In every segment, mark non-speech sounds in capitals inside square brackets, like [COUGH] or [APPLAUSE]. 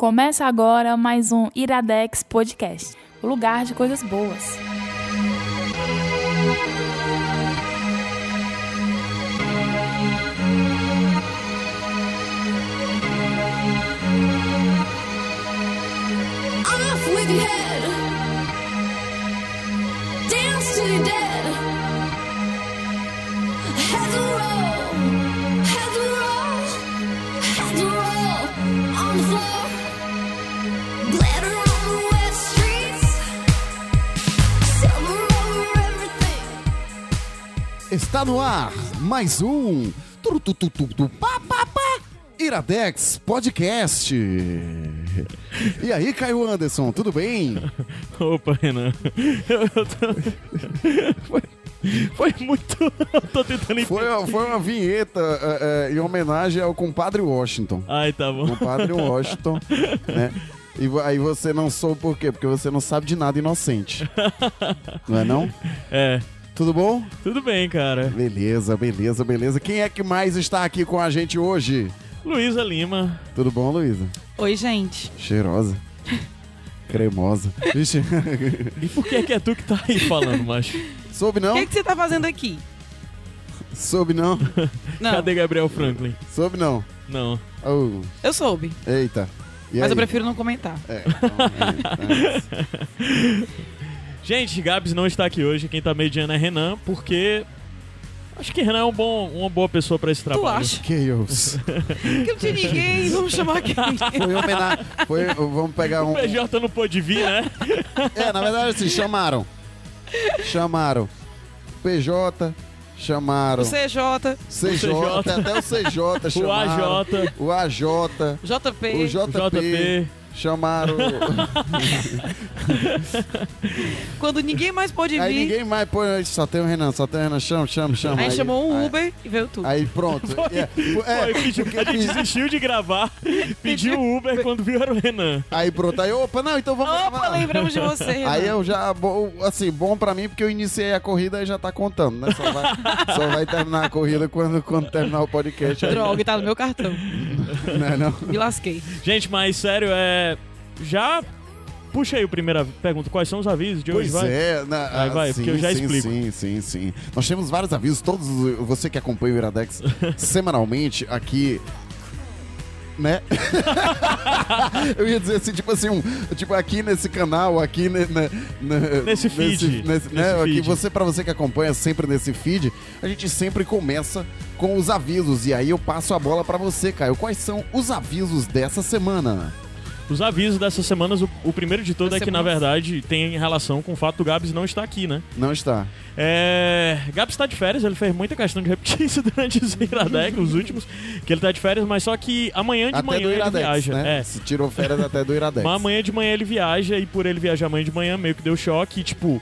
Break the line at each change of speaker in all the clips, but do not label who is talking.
Começa agora mais um Iradex Podcast, o lugar de coisas boas.
Off with your head.
Está no ar mais um turututututu, pá, pá, pá, Iradex Podcast. E aí, Caio Anderson, tudo bem? [LAUGHS]
Opa, Renan. Eu, eu tô... [LAUGHS] foi, foi muito. [LAUGHS] Eu tô tentando
Foi,
entender.
foi uma vinheta é, é, em homenagem ao compadre Washington.
Ai, tá bom.
Compadre Washington, né? E aí você não soube por quê? Porque você não sabe de nada inocente. Não é não?
É.
Tudo bom?
Tudo bem, cara.
Beleza, beleza, beleza. Quem é que mais está aqui com a gente hoje?
Luísa Lima.
Tudo bom, Luísa?
Oi, gente.
Cheirosa. [LAUGHS] Cremosa. Vixe.
E por que é que é tu que tá aí falando, macho?
Soube
O
não?
que, que você tá fazendo aqui?
Soube não? [LAUGHS]
Não,
Cadê Gabriel Franklin?
Soube não?
Não.
Oh,
eu soube,
eita. E
mas
aí?
eu prefiro não comentar.
É, então, é, [LAUGHS]
Gente, Gabs não está aqui hoje. Quem tá mediando é Renan, porque. Acho que Renan é um bom, uma boa pessoa pra esse trabalho.
Tu acha?
é. Chaos.
Que não tinha ninguém, vamos chamar quem?
Foi homenagem. Foi, vamos pegar um.
O PJ não pôde vir, né?
É, na verdade, assim, chamaram. Chamaram. PJ, chamaram.
O CJ,
CJ,
o CJ.
até o CJ
O
chamaram.
AJ,
O AJ.
JP.
O
o
JP. Chamaram. [LAUGHS]
Quando ninguém mais pôde
Aí
vir,
ninguém mais põe. Só tem o Renan, só tem o Renan. Chama, chama, chama.
aí chamou um
aí-
Uber e veio tu.
Aí pronto. [LAUGHS] É, é,
Foi, pediu,
porque
a gente desistiu de gravar, [LAUGHS] pediu o Uber quando viu era o Renan.
Aí pronto, aí, opa, não, então vamos
Opa,
gravar.
lembramos de você, Renan.
Aí eu já, bo- assim, bom pra mim, porque eu iniciei a corrida e já tá contando, né? Só vai, só vai terminar a corrida quando, quando terminar o podcast. Aí,
Droga, tá no meu cartão.
Né, não?
Me lasquei.
Gente, mas sério, é. Já. Puxa aí a primeira pergunta. Quais são os avisos de hoje?
Pois
Vai.
é, na,
Vai, vai,
ah,
porque eu já
sim,
explico.
Sim, sim, sim. Nós temos vários avisos, todos você que acompanha o Iradex [LAUGHS] semanalmente aqui. Né? [LAUGHS] eu ia dizer assim, tipo assim, um, tipo aqui nesse canal, aqui ne- ne- ne-
Nesse feed.
nesse- né,
Nesse
aqui
feed.
você para você que acompanha sempre nesse feed, a gente sempre começa com os avisos e aí eu passo a bola pra você, Caio. Quais são os avisos dessa semana?
Os avisos dessas semanas, o, o primeiro de todo é que, na verdade, tem relação com o fato do Gabs não estar aqui, né?
Não está.
É. Gabs tá de férias, ele fez muita questão de repetir [LAUGHS] isso durante os Iradex, os últimos, que ele tá de férias, mas só que amanhã de
até
manhã
do
ele
Iradex,
viaja.
né?
É.
Se tirou férias até do Iradex. [LAUGHS]
Mas amanhã de manhã ele viaja e por ele viajar amanhã de manhã meio que deu choque. E, tipo,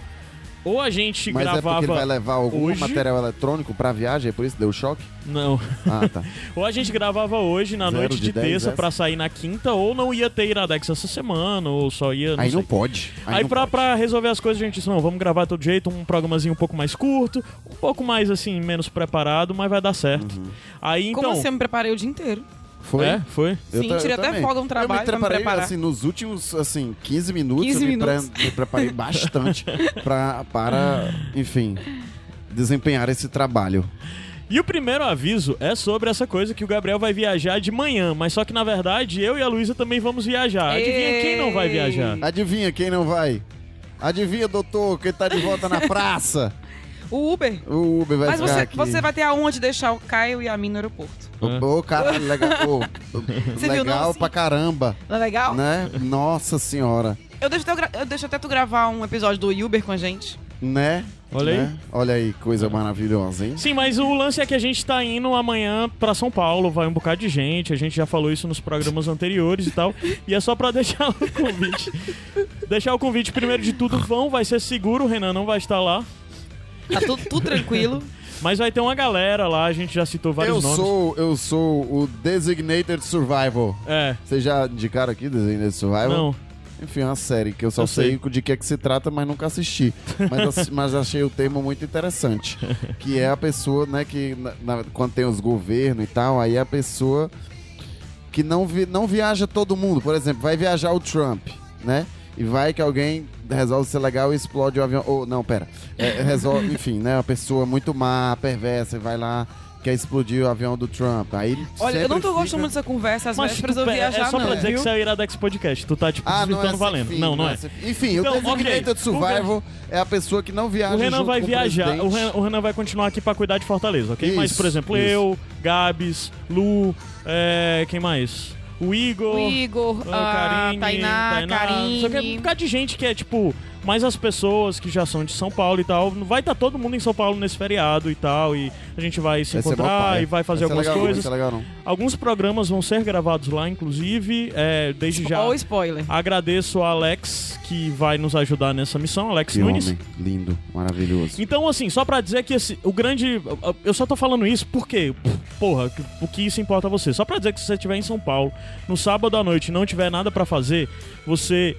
ou a gente
Mas é
gravava.
porque ele vai levar algum
hoje-
material eletrônico pra viagem, é por isso deu choque?
Não.
Ah, tá. [LAUGHS]
Ou a gente gravava hoje na
Zero
noite
de
de,
10
terça
essa?
pra sair na quinta, ou não ia ter Iradex essa semana, ou só ia. Não
Aí
sei.
não pode.
Aí,
não
pra,
pode.
pra resolver as coisas, a gente disse, não, vamos gravar de todo jeito, um programazinho um pouco mais curto, um pouco mais, assim, menos preparado, mas vai dar certo.
Uhum.
Aí, então...
Como assim? Eu me preparei o dia inteiro.
Foi?
É, foi.
Eu
Sim, tirei até
também.
folga no trabalho
Eu
pra
me
me
preparei,
preparar.
assim, nos últimos, assim, 15 minutos,
15
eu me, pre-
minutos.
me preparei bastante [LAUGHS] pra, para, enfim, desempenhar esse trabalho.
E o primeiro aviso é sobre essa coisa que o Gabriel vai viajar de manhã, mas só que, na verdade, eu e a Luísa também vamos viajar. Adivinha quem não vai
Ei.
viajar?
Adivinha quem não vai? Adivinha, doutor, quem tá de volta na praça? [LAUGHS]
O Uber.
O Uber vai
Mas
ficar
você,
aqui.
você vai ter a honra de deixar o Caio e a mim no aeroporto.
Ô, caralho, legal. ô,
Você viu, não,
legal
assim?
pra caramba,
Não é legal?
né? Nossa senhora.
Eu, deixo até, eu gra- eu deixo até tu gravar um episódio do Uber com a gente.
Né?
Olha aí.
Né? Olha aí, coisa maravilhosa, hein?
Sim, mas o lance é que a gente tá indo amanhã pra São Paulo, vai um bocado de gente, a gente já falou isso nos programas anteriores e tal, e é só pra [LAUGHS] deixar o convite. deixar o convite, primeiro de tudo, vão, vai ser seguro, o Renan não vai estar lá,
Tá tudo, tudo tranquilo.
mas vai ter uma galera lá, a gente já citou vários
Eu
nomes.
sou, eu sou o Designated Survival.
É,
Vocês já indicaram aqui Designated Survival?
não.
Enfim, é uma série que eu só
Eu
sei.
sei.
de que é que se trata, mas nunca assisti. Mas, [LAUGHS] mas achei o termo muito interessante. Que é a pessoa, né, que na- na- quando tem os governos e tal, aí a pessoa que não, vi, não viaja todo mundo. Por exemplo, vai viajar o Trump, né? E vai que alguém resolve ser legal e explode o avião. Ou, não, pera. É, [LAUGHS] resolve, enfim, né? Uma pessoa muito má, perversa, e vai lá, quer explodir o avião do Trump. Aí
Olha, eu não tô
sempre
gostando
fica-
muito dessa conversa, às
Mas
vésperas
tu,
eu
pera,
viajar
é só
não,
pra dizer
viu?
que você é o Iradex Podcast. Tu tá, tipo,
Ah, não é
valendo.
fim,
não, não é.
sem fim. Enfim,
Então,
o Designated
ok.
Survival é a pessoa que não viaja
O Renan
junto
vai
com
viajar, o. Renan, o Renan vai continuar aqui pra cuidar de Fortaleza, ok? Mas,
Isso,
por exemplo,
isso.
eu, Gabs, Lu, é, quem mais? O Igor,
O Igor,
a
a
Karine,
Tainá,
Tainá,
Karine.
Só que é um bocado de gente que é, tipo, mais as pessoas que já são de São Paulo e tal. Vai estar todo mundo em São Paulo nesse feriado e tal, e a gente vai se
Vai mó
encontrar e vai fazer
ser
algumas
legal,
coisas.
Vai legal, não.
Alguns programas vão ser gravados lá, inclusive, é, desde já.
Ou spoiler.
Agradeço a Alex, que vai nos ajudar nessa missão, Alex
Que
Nunes.
homem lindo, maravilhoso.
Então, assim, só pra dizer que esse, o grande. Eu só tô falando isso porque, porra, o que isso importa a você? Só pra dizer que se você estiver em São Paulo, no sábado à noite e não tiver nada pra fazer, você.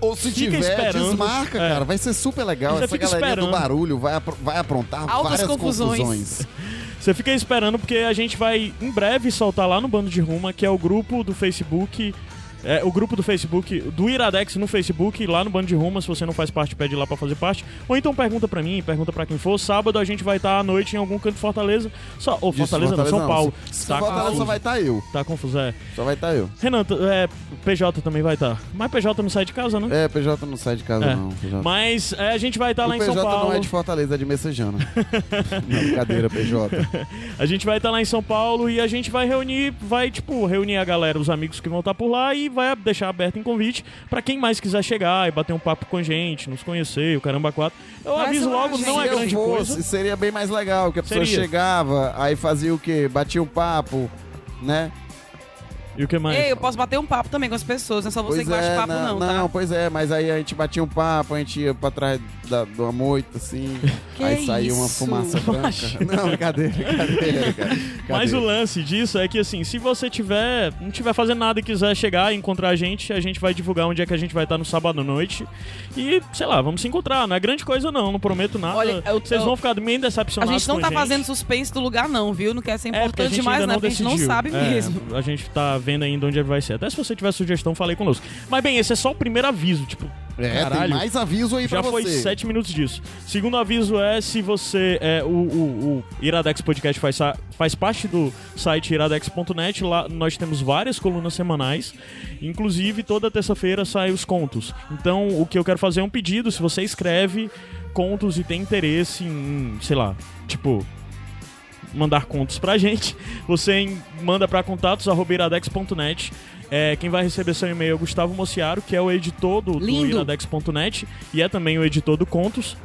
Ou se
Fica
tiver,
esperando.
desmarca,
É.
cara. Vai ser super legal. Essa
fica
galerinha do
esperando.
barulho vai, vai aprontar
Altas
várias
confusões.
confusões. [LAUGHS]
Você fica esperando porque a gente vai em breve soltar lá no Bando de Ruma, que é o grupo do Facebook. É, o grupo do Facebook, do Iradex no Facebook, lá no Bando de Ruma, se você não faz parte, pede lá pra fazer parte. Ou então pergunta pra mim, pergunta pra quem for. Sábado a gente vai estar à noite em algum canto de Fortaleza. Só, ou
Disso,
Fortaleza, não, São Paulo.
Se
Tá
Fortaleza
confuso.
só vai estar eu.
Tá confuso, é.
Só vai estar eu.
Renan, é, PJ também vai estar. Mas PJ não sai de casa, né?
É, PJ não sai de casa,
É.
não. PJ.
Mas é, a gente vai estar
o
lá em
PJ
São Paulo.
não é de Fortaleza, é de Messejana. [LAUGHS] não, brincadeira, PJ. [LAUGHS]
A gente vai estar lá em São Paulo e a gente vai reunir, vai, tipo, reunir a galera, os amigos que vão estar por lá e vai deixar aberto em convite pra quem mais quiser chegar e bater um papo com a gente, nos conhecer, o caramba quatro. Eu
Parece
aviso logo, não
agenda.
é grande
fosse,
coisa.
seria bem mais legal, que a pessoa
Seria.
chegava, aí fazia o quê? Batia um papo, né?
E o que mais?
Ei, eu posso bater um papo também com as pessoas, não é só você que bate
é,
papo não,
não,
tá?
pois é, mas aí a gente batia um papo, a gente ia pra trás da, de uma moita, assim, [LAUGHS]
Que
aí saía uma
isso?
fumaça branca. [LAUGHS] Não, brincadeira, brincadeira, [LAUGHS] cara.
Mas o lance disso é que assim, se você tiver, não tiver fazendo nada e quiser chegar e encontrar a gente, a gente vai divulgar onde é que a gente vai estar no sábado à noite. E, sei lá, vamos se encontrar. Não é grande coisa não, não prometo nada.
Olha, eu-
Vocês
eu-
vão ficar meio
A
decepcionados
gente não
com
tá fazendo suspense do lugar não, viu? Não quer ser
É, porque a
importante
gente
demais, né?
não
Porque a gente não sabe
É,
mesmo.
A gente tá vendo ainda onde vai ser. Até se você tiver sugestão, falei conosco. Mas bem, esse é só o primeiro aviso. Tipo,
É,
caralho.
tem mais aviso aí
Já
pra
foi
você.
sete minutos disso. Segundo aviso é se você. É, o, o, o Iradex Podcast faz, faz parte do site iradex.net. Lá nós temos várias colunas semanais. Inclusive, toda terça-feira saem os contos. Então, o que eu quero fazer é um pedido. Se você escreve contos e tem interesse em, sei lá, tipo. Mandar contos pra gente, você manda pra contatos.iradex.net. É, quem vai receber seu e-mail é o Gustavo Mociaro, que é o editor do, do iradex.net e é também o editor do Contos.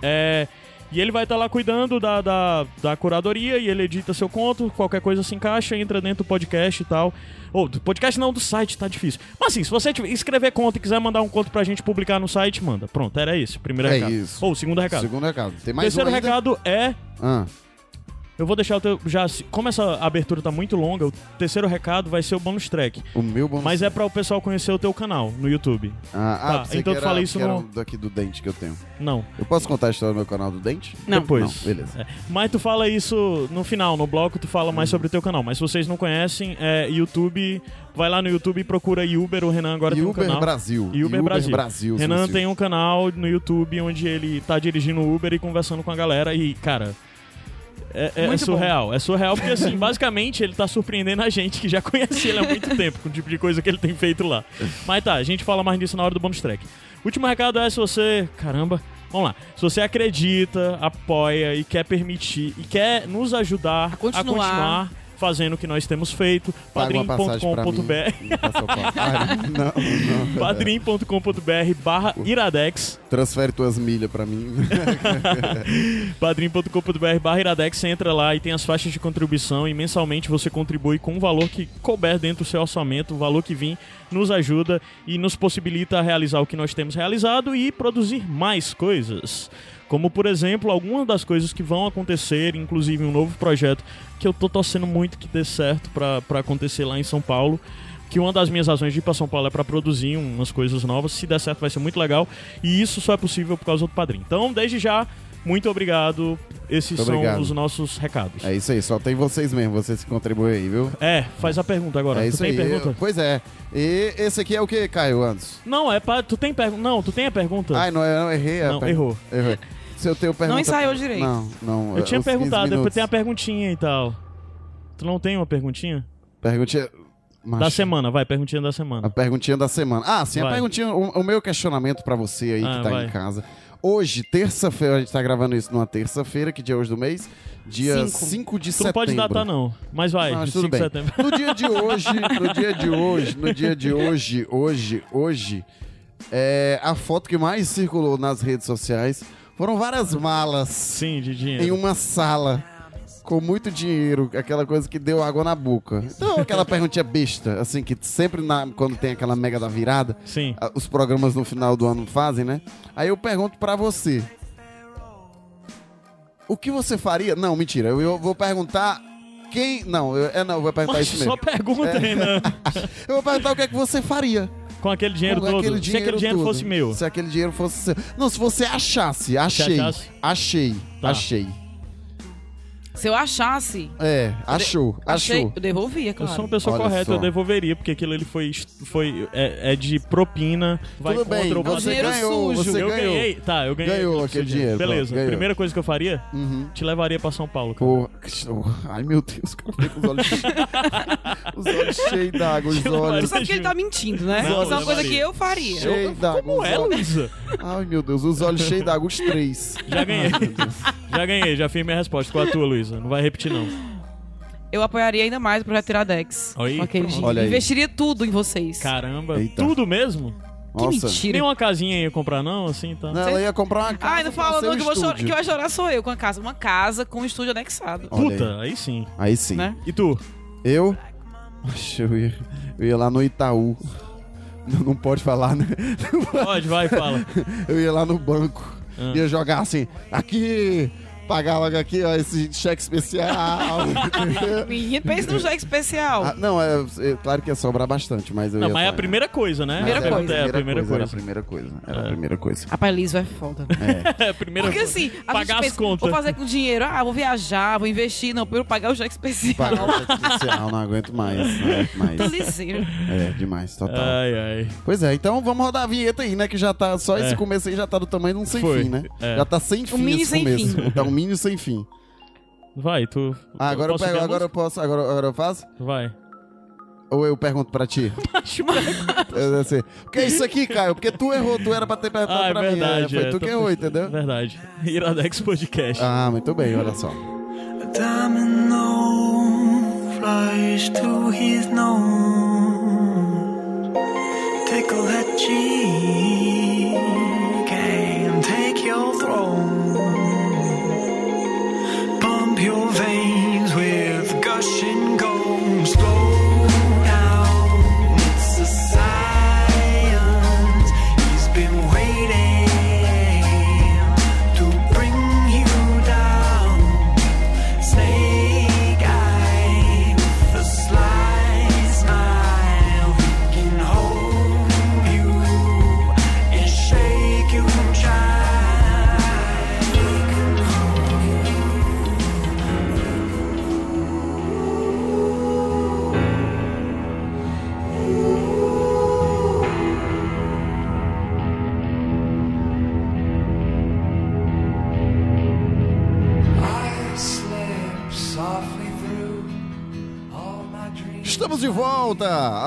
É, e ele vai estar lá cuidando da, da, da curadoria e ele edita seu conto, qualquer coisa se encaixa, entra dentro do podcast e tal. Ou do podcast não, do site, tá difícil. Mas assim, se você tiver- escrever conto e quiser mandar um conto pra gente publicar no site, manda. Pronto, era esse, o primeiro
É
recado.
isso.
Ou segundo recado.
Segundo recado. Tem mais
Terceiro
um
recado é
Ah,
eu vou deixar o teu. Já, como essa abertura tá muito longa, o terceiro recado vai ser o bonus track.
o meu bônus.
Mas é para o pessoal conhecer o teu canal no YouTube.
Ah, ah
Tá, então
que
tu
era,
fala isso
que
no-
um daqui do dente que eu tenho.
Não.
Eu posso contar a história do meu canal do dente?
Não.
Depois.
Não, beleza.
É. Mas tu fala isso no final, no bloco, tu fala mais sobre o teu canal. Mas se vocês não conhecem, é YouTube. Vai lá no YouTube e procura Uber. O Renan agora tem um
Uber
canal.
Brasil.
Uber Brasil.
se
Renan tem um canal no YouTube onde ele tá dirigindo o Uber e conversando com a galera. E, cara. É, é- é surreal. É surreal porque, assim, basicamente ele tá surpreendendo a gente que já conhece ele há muito tempo com o tipo de coisa que ele tem feito lá. Mas tá, a gente fala mais disso na hora do bonus track. Último recado é se você. Caramba. Vamos lá. Se você acredita, apoia e quer permitir e quer nos ajudar a
continuar.
continuar fazendo o que nós temos feito, padrim.com.br padrim.com.br [LAUGHS] barra iradex.
Transfere tuas milhas pra mim. [LAUGHS]
padrim.com.br barra iradex, você entra lá e tem as faixas de contribuição e mensalmente você contribui com um valor que couber dentro do seu orçamento, o valor que vir nos ajuda e nos possibilita realizar o que nós temos realizado e produzir mais coisas. Como, por exemplo, algumas das coisas que vão acontecer, inclusive um novo projeto que eu tô torcendo muito que dê certo pra acontecer lá em São Paulo. Que uma das minhas razões de ir pra São Paulo é pra produzir umas coisas novas. Se der certo, vai ser muito legal. E isso só é possível por causa do padrinho. Então, desde já, Muito obrigado. Esses
Muito
são
obrigado.
os nossos recados.
É isso aí, só tem vocês mesmo, vocês que contribuem aí, viu?
É, faz a pergunta agora.
é
tu
isso
tem
aí.
pergunta?
eu- Pois é. E esse aqui é o que, Caio Andes?
Não, é pra. Tu tem pergunta. Não, tu tem a pergunta.
Ai, não, eu não errei. a
Não,
per-
errou.
Errei. Se eu tenho pergunta...
ensaiou direito.
Não, não.
Eu tinha
os 15
perguntado, depois tem a perguntinha e tal. Tu não tem uma perguntinha?
Perguntinha...
Da
Macho,
semana, vai, perguntinha da
A
semana.
perguntinha da semana. Ah, sim, a
Vai.
perguntinha... O, o meu questionamento pra você aí
Ah,
que tá
vai.
em casa. Hoje, terça-feira, a gente tá gravando isso numa terça-feira, que dia é hoje do mês? Dia
Cinco.
5 de
Tu
setembro.
não pode datar, não. Mas vai,
Não, mas
5
tudo
de
bem.
setembro.
No dia de [LAUGHS] hoje, no dia de hoje, no dia de hoje, hoje, hoje, é, a foto que mais circulou nas redes sociais foram várias malas
Sim, de dinheiro.
em uma sala com muito dinheiro, aquela coisa que deu água na boca. Então, aquela perguntinha besta, assim, que sempre na- quando tem aquela mega da virada,
Sim.
a- os programas no final do ano fazem, né? Aí eu pergunto pra você. O que você faria? Não, mentira. Eu, eu vou perguntar quem. Não, eu, é não, eu vou perguntar
Mas
isso mesmo.
só pergunta
É.
ainda. [LAUGHS]
Eu vou perguntar o que é que você faria.
Com aquele dinheiro
com
todo.
aquele
Se aquele dinheiro
todo.
fosse meu.
Se aquele dinheiro fosse seu. Não, se você achasse, achei.
achasse?
Achei.
Tá.
Achei.
Se eu achasse,
É, achou,
achei,
achou.
eu devolvia,
Eu
claro.
sou uma pessoa
Olha
correta,
só.
eu devolveria, porque aquilo ali foi, foi é, é de propina, vai
Tudo bem,
contra o
você
dinheiro
ganhou,
sujo.
você
eu
ganhou.
ganhei, tá, eu ganhei.
Ganhou
aquele
dinheiro,
Beleza,
ganhou.
primeira coisa que eu faria,
Uhum.
te levaria pra São Paulo, cara.
Pô, ai meu Deus, o cara fica com os olhos cheios. [LAUGHS] os olhos cheios d'água, os olhos.
Você sabe que ele tá mentindo, né?
Não,
Isso é uma coisa que eu faria.
Cheios d'água.
Como é, Luísa?
Ai meu Deus, os olhos cheios d'água, os três.
Já ganhei. já ganhei, já fiz minha resposta. Qual a tua, Luísa? Não vai repetir, não.
Eu apoiaria ainda mais o projeto Iradex.
Aí.
Olha aí.
Investiria tudo em vocês.
Caramba,
Eita.
tudo mesmo?
que
Nossa.
mentira.
Nem uma casinha ia comprar, não? Assim, tá.
Não, ela ia comprar uma casa.
Ai, não fala não, que, eu vou chorar, que vai chorar sou eu com a casa. Uma casa com um estúdio anexado.
Olha
Puta, aí sim.
Aí sim.
Né?
E tu?
Eu? Oxe, eu ia, eu ia lá no Itaú. Não, não pode falar, né?
Pode, vai, fala.
Eu ia lá no banco.
Ah.
Ia jogar assim, aqui, pagar logo aqui, ó, esse cheque especial. [LAUGHS]
Menino, pensa num cheque especial.
Ah, não, é, é claro que ia sobrar bastante, mas eu
Não,
ia
mas é a primeira coisa, né?
Primeira
Mas era
coisa.
É a primeira
Era a
coisa.
primeira coisa. Era a
É.
primeira coisa.
Rapaz, Liso é foda. [LAUGHS]
É a primeira
Porque
coisa.
assim, a
Pagar
gente
as
pensa,
contas.
vou fazer com dinheiro, ah, vou viajar, vou investir. Não, primeiro pagar o cheque especial.
Pagar o cheque especial, não aguento mais. Não aguento [LAUGHS] mais.
Tô lisinho.
É, demais, total.
Ai, ai.
Pois é, então vamos rodar a vinheta aí, né? Que já tá. Só esse
É.
começo aí já tá do tamanho de um sem
Foi.
fim, né?
É.
Já tá sem fim
mini
esse
sem
começo.
fim.
Um mini sem fim.
Vai, tu.
Ah, agora eu,
posso
pego, agora eu posso. Agora, agora eu faço?
Vai.
Ou eu pergunto pra ti? [LAUGHS] Eu sei. O que é isso aqui, Caio? Porque tu errou, tu era pra ter perguntado
Ah, é
pra mim.
verdade.
é, Foi
é,
tu que errou, entendeu?
Verdade. [LAUGHS] Iradex Podcast.
Ah, muito bem, olha só.
Flies to his nose. Tickle that cheek your veins with gushing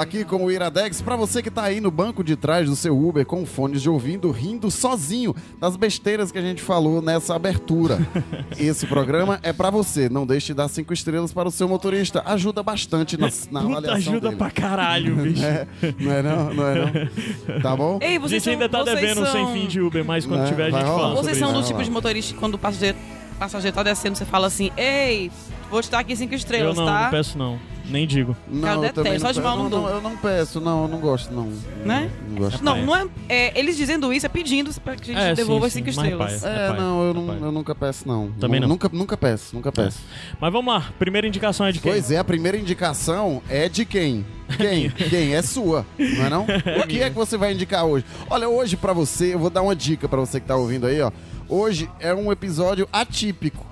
aqui com o Iradex. Pra você que tá aí no banco de trás do seu Uber com fones de ouvindo, rindo sozinho das besteiras que a gente falou nessa abertura. [LAUGHS] Esse programa é pra você. Não deixe de dar cinco estrelas para o seu motorista. Ajuda bastante na, [LAUGHS] na
Puta
avaliação
ajuda
dele.
pra caralho, [LAUGHS] bicho.
É, não é não, não é não. Tá bom?
Ei,
A
vocês
gente
são,
ainda tá
vocês
devendo
são...
sem fim de Uber, mas quando
Né,
tiver a gente
rolar.
fala.
Vocês são do tipo de motorista que quando o passageiro, passageiro tá descendo, você fala assim, ei, vou te dar aqui cinco
isso. Eu
estrelas,
não,
tá?
não peço não. Nem digo.
Não,
Cara,
eu
detesto,
também
só de
não,
mal
peço.
não
não,
dou.
eu não peço, não, eu não gosto, não.
Né?
Não, não gosto.
Não, não é, é, Eles dizendo isso é pedindo pra que a gente
É,
devolva
sim,
as cinco
sim, mais
estrelas.
É, não, eu,
é
não,
paia.
eu nunca peço, não.
Também não.
Nunca, nunca peço, nunca peço.
Mas vamos lá, primeira indicação é de quem?
Pois é, a primeira indicação é de quem? Quem? [LAUGHS] quem? É sua, não é não? [LAUGHS] O que é que você vai indicar hoje? Olha, hoje pra você, eu vou dar uma dica pra você que tá ouvindo aí, ó. Hoje é um episódio atípico,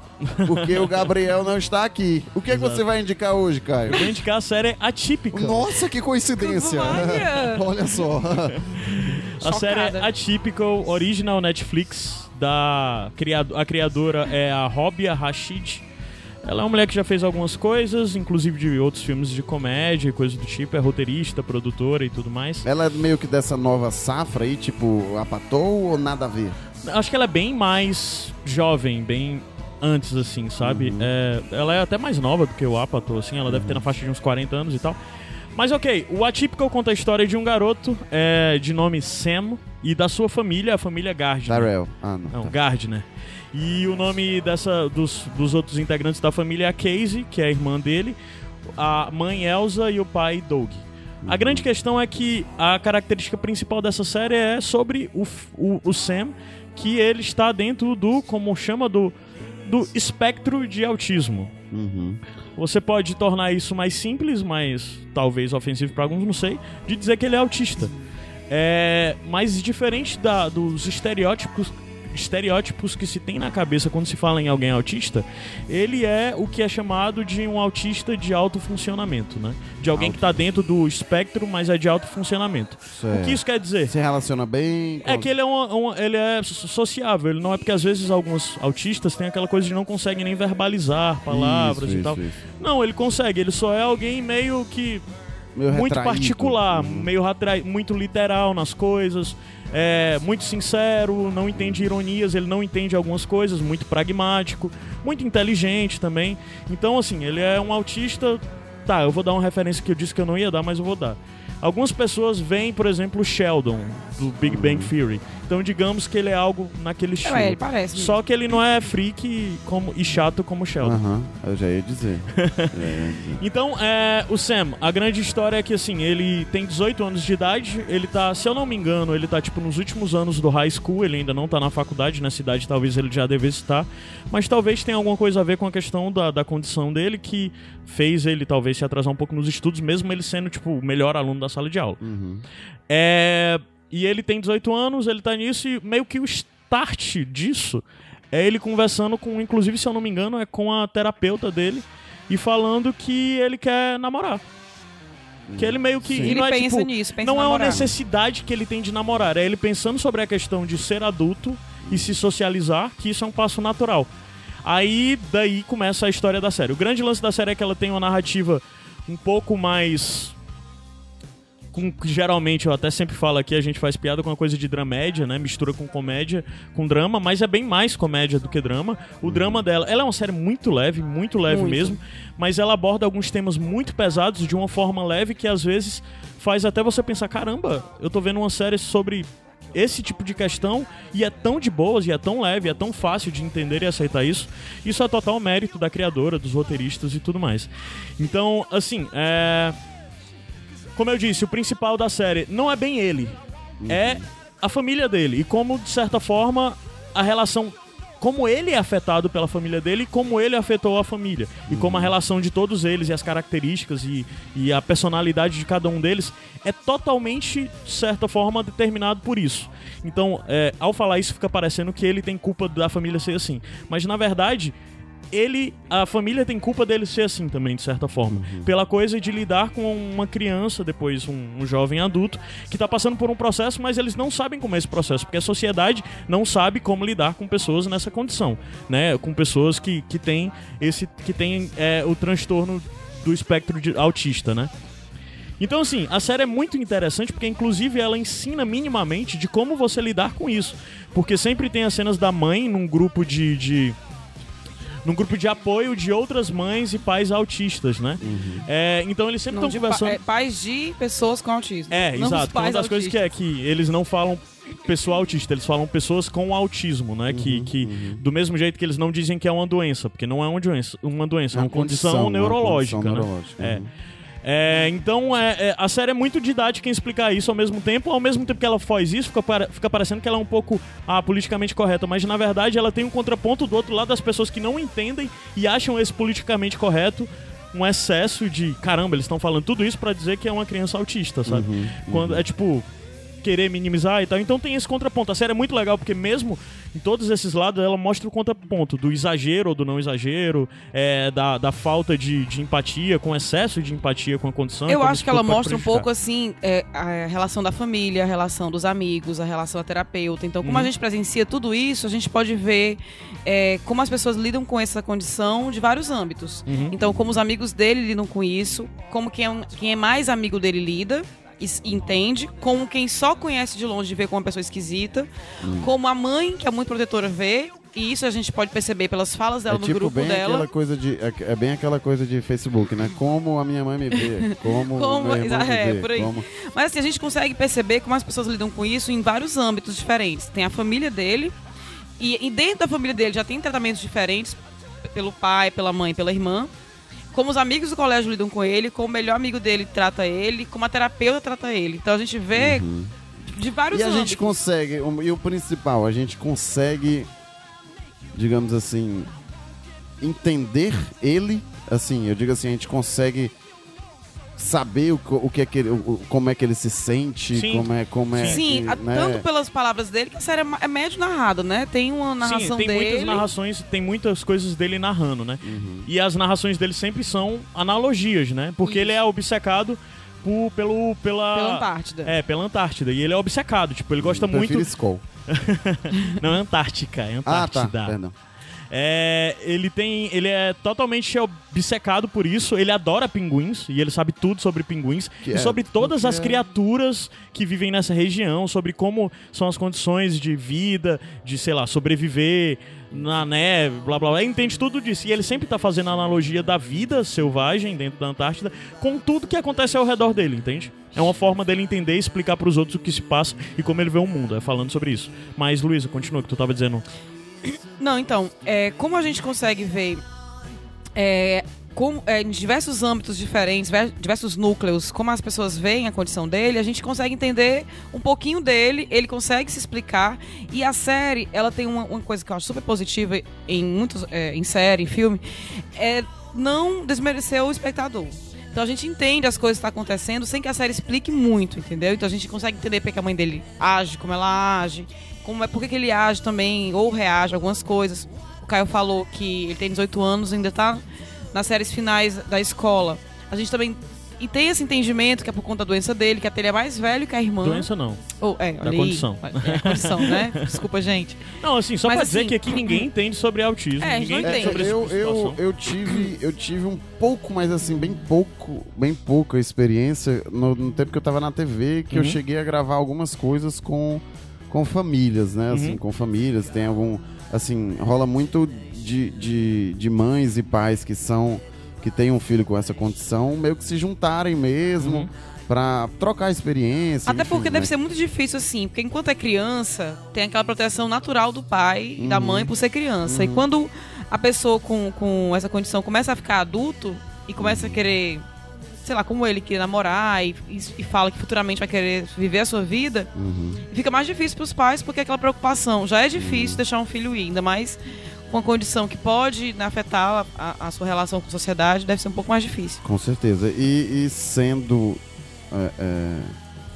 porque o Gabriel não está aqui. O que é que você vai indicar hoje, Caio?
Eu vou indicar a série Atípica.
Nossa, que coincidência!
Olha! [LAUGHS]
Olha só.
A série. Atypical, original Netflix, da criado, a criadora é a Robia Rashid. Ela é uma mulher que já fez algumas coisas, inclusive de outros filmes de comédia e coisas do tipo, é roteirista, produtora e tudo mais.
Ela é meio que dessa nova safra aí, tipo, apatou ou nada a ver?
Acho que ela é bem mais jovem, bem antes, assim, sabe? É, ela é até mais nova do que o Apatow, assim, ela deve ter na faixa de uns 40 anos e tal. Mas ok, o Atypical conta a história de um garoto é, de nome Sam e da sua família, a família Gardner.
Darrell. Ah, não.
Não,
tá.
Gardner. E o nome dessa, dos, dos outros integrantes da família é a Casey, que é a irmã dele, a mãe Elsa e o pai Doug. A grande questão é que a característica principal dessa série é sobre o, o, o Sam, que ele está dentro do, como chama, do, do espectro de autismo.
Uhum.
Você pode tornar isso mais simples, mas talvez ofensivo para alguns, não sei, de dizer que ele é autista. É, mas diferente da, dos estereótipos, estereótipos que se tem na cabeça quando se fala em alguém autista, ele é o que é chamado de um autista de alto funcionamento, né? De alguém que está dentro do espectro, mas é de alto funcionamento. O que isso quer dizer?
Se relaciona bem?
É
com-
que ele é, uma, uma- ele é so- sociável, ele não é porque às vezes alguns autistas têm aquela coisa de não conseguem nem verbalizar palavras
Isso,
e tal.
isso, isso.
Não, ele consegue, ele só é alguém meio que muito particular,
Uhum.
meio muito literal nas coisas, é muito sincero, não entende ironias, ele não entende algumas coisas, muito pragmático, muito inteligente também. Então, assim, ele é um autista. Tá, eu vou dar uma referência que eu disse que eu não ia dar, mas eu vou dar. Algumas pessoas veem, por exemplo, o Sheldon, do Big Bang Theory. Então, digamos que ele é algo naquele estilo.
É, ele parece.
Só que ele não é freak como, e chato como o Sheldon.
Aham, eu já ia dizer. [LAUGHS] Já ia dizer.
Então, é, o Sam, a grande história é que, assim, ele tem 18 anos de idade, ele tá, se eu não me engano, ele tá, tipo, nos últimos anos do high school, ele ainda não tá na faculdade, na cidade talvez ele já devesse estar, mas talvez tenha alguma coisa a ver com a questão da, da condição dele que fez ele, talvez, se atrasar um pouco nos estudos, mesmo ele sendo, tipo, o melhor aluno da sala de aula.
Uhum.
É, e ele tem 18 anos, ele tá nisso e meio que o start disso é ele conversando com, inclusive, se eu não me engano, é com a terapeuta dele e falando que ele quer namorar. Que ele meio que.
Sim.
e
Ele
não é,
pensa
tipo,
nisso, pensa
Não
em
é uma necessidade que ele tem de namorar, é ele pensando sobre a questão de ser adulto e se socializar, que isso é um passo natural. Aí, daí começa a história da série. O grande lance da série é que ela tem uma narrativa um pouco mais com, geralmente, eu até sempre falo aqui, a gente faz piada com uma coisa de dramédia, né? Mistura com comédia, com drama, mas é bem mais comédia do que drama. O drama dela, ela é uma série muito leve, muito leve
Muito.
mesmo, mas ela aborda alguns temas muito pesados de uma forma leve que às vezes faz até você pensar, caramba, eu tô vendo uma série sobre esse tipo de questão e é tão de boas e é tão leve, é tão fácil de entender e aceitar isso. Isso é total mérito da criadora, dos roteiristas e tudo mais. Então, assim, é como eu disse, o principal da série não é bem ele, é a família dele. E como, de certa forma, a relação. Como ele é afetado pela família dele e como ele afetou a família. E como a relação de todos eles e as características e, e a personalidade de cada um deles é totalmente, de certa forma, determinado por isso. Então, é, ao falar isso, fica parecendo que ele tem culpa da família ser assim. Mas, na verdade, ele, a família tem culpa dele ser assim também, de certa forma. Pela coisa de lidar com uma criança, depois um, um jovem adulto, que tá passando por um processo, mas eles não sabem como é esse processo, porque a sociedade não sabe como lidar com pessoas nessa condição, né? Com pessoas que, que têm esse que tem é, o transtorno do espectro de- autista, né? Então, assim, a série é muito interessante porque, inclusive, ela ensina minimamente de como você lidar com isso. Porque sempre tem as cenas da mãe num grupo de. de num grupo de apoio de outras mães e pais autistas, né? É, então eles sempre estão
de pa-
conversando.
é, pais de pessoas com autismo.
É,
não
exato. que é Uma das coisas que é que eles não falam pessoa autista, eles falam pessoas com autismo, né? que,
Uhum,
que do mesmo jeito que eles não dizem que é uma doença, porque não é uma doença, uma doença, é uma, condição,
uma
neurológica.
condição
né?
neurológica,
É.
uhum.
É, então, é, é, a série é muito didática em explicar isso ao mesmo tempo. Ao mesmo tempo que ela faz isso, fica, fica parecendo que ela é um pouco ah, politicamente correta. Mas, na verdade, ela tem um contraponto do outro lado das pessoas que não entendem e acham esse politicamente correto um excesso de... Caramba, eles estão falando tudo isso pra dizer que é uma criança autista, sabe?
Uhum,
Quando É tipo... Querer minimizar e tal. Então tem esse contraponto. A série é muito legal porque, mesmo em todos esses lados, ela mostra o contraponto do exagero ou do não exagero, é, da, da falta de, de empatia, com excesso de empatia com a condição.
Eu acho que ela mostra um pouco assim é, a relação da família, a relação dos amigos, a relação da terapeuta. Então, como a
Uhum.
gente presencia tudo isso, a gente pode ver é, como as pessoas lidam com essa condição de vários âmbitos.
Uhum.
Então, como os amigos dele lidam com isso, como quem é, quem é mais amigo dele lida entende, como quem só conhece de longe vê como uma pessoa esquisita,
Hum.
como a mãe, que é muito protetora, vê. E isso a gente pode perceber pelas falas dela
é
no
tipo
grupo
bem
dela.
aquela coisa de é, é bem aquela coisa de Facebook, né? Como a minha mãe me vê, como, [LAUGHS]
Como-
meu irmão me
é,
vê,
por aí.
como-
Mas assim, a gente consegue perceber como as pessoas lidam com isso em vários âmbitos diferentes. Tem a família dele, e, e dentro da família dele já tem tratamentos diferentes pelo pai, pela mãe, pela irmã. Como os amigos do colégio lidam com ele, como o melhor amigo dele trata ele, como a terapeuta trata ele. Então a gente vê de vários
Uhum. E a
âmbitos.
gente consegue, e o principal, a gente consegue, digamos assim, entender ele, assim, eu digo assim, a gente consegue saber o, o que é que ele, o- como é que ele se sente,
Sim.
como é, como é
Sim,
que, né?
tanto pelas palavras dele que a série é é médio narrada, né? Tem uma narração
Sim, tem
dele.
muitas narrações, tem muitas coisas dele narrando, né?
Uhum.
E as narrações dele sempre são analogias, né? Porque ele é obcecado por, pelo, pela...
Pela Antártida.
É, pela Antártida. E ele é obcecado, tipo, ele gosta
Eu
muito...
Skol. [LAUGHS]
Não, é Antártica, é
Ah, tá,
Antártida.
perdão.
É, ele tem, ele é totalmente obcecado por isso. Ele adora pinguins e ele sabe tudo sobre pinguins
Que
e
é-
sobre todas as
é-
criaturas que vivem nessa região, sobre como são as condições de vida, de sei lá, sobreviver na neve, blá blá blá. Ele entende tudo disso e ele sempre tá fazendo a analogia da vida selvagem dentro da Antártida com tudo que acontece ao redor dele, entende? É uma forma dele entender e explicar pros outros o que se passa e como ele vê o mundo, é falando sobre isso. Mas Luísa, continua o que tu tava dizendo.
Não, então, é, como a gente consegue ver é, como, é, em diversos âmbitos diferentes, ver- diversos núcleos, como as pessoas veem a condição dele, a gente consegue entender um pouquinho dele, ele consegue se explicar. E a série, ela tem uma, uma coisa que eu acho super positiva em muitos, é, em série, em filme, é não desmerecer o espectador. Então a gente entende as coisas que estão acontecendo sem que a série explique muito, entendeu? Então a gente consegue entender porque a mãe dele age, como ela age, como é, por que que ele age também, ou reage a algumas coisas. O Caio falou que ele tem 18 anos, ainda tá nas séries finais da escola. A gente também. E tem esse entendimento que é por conta da doença dele, que até ele é mais velho que a irmã.
Doença não.
Ou, é, olha aí.
condição.
É a condição, né? [LAUGHS] Desculpa, gente.
Não, assim, só
Mas,
pra dizer
assim,
que aqui ninguém entende sobre autismo.
É, a gente
ninguém
não
entende esse
eu, eu, eu tive eu tive um pouco mais assim bem pouco bem pouca experiência no, no tempo que eu tava na TV que eu
Uhum.
cheguei a gravar algumas coisas com com famílias né assim
Uhum.
com famílias tem algum assim rola muito de, de, de mães e pais que são que têm um filho com essa condição meio que se juntarem mesmo
Uhum.
pra trocar experiência
Até
enfim,
porque deve
né?
ser muito difícil assim, porque enquanto é criança, tem aquela proteção natural do pai e da mãe por ser criança. E quando a pessoa com, com essa condição começa a ficar adulto e começa a querer, sei lá, como ele querer namorar e, e, e fala que futuramente vai querer viver a sua vida,
Uhum.
fica mais difícil pros pais porque aquela preocupação. Já é difícil deixar um filho ir, ainda mais com uma condição que pode né, afetar a, a sua relação com a sociedade, deve ser um pouco mais difícil.
Com certeza. E, e sendo. é, é,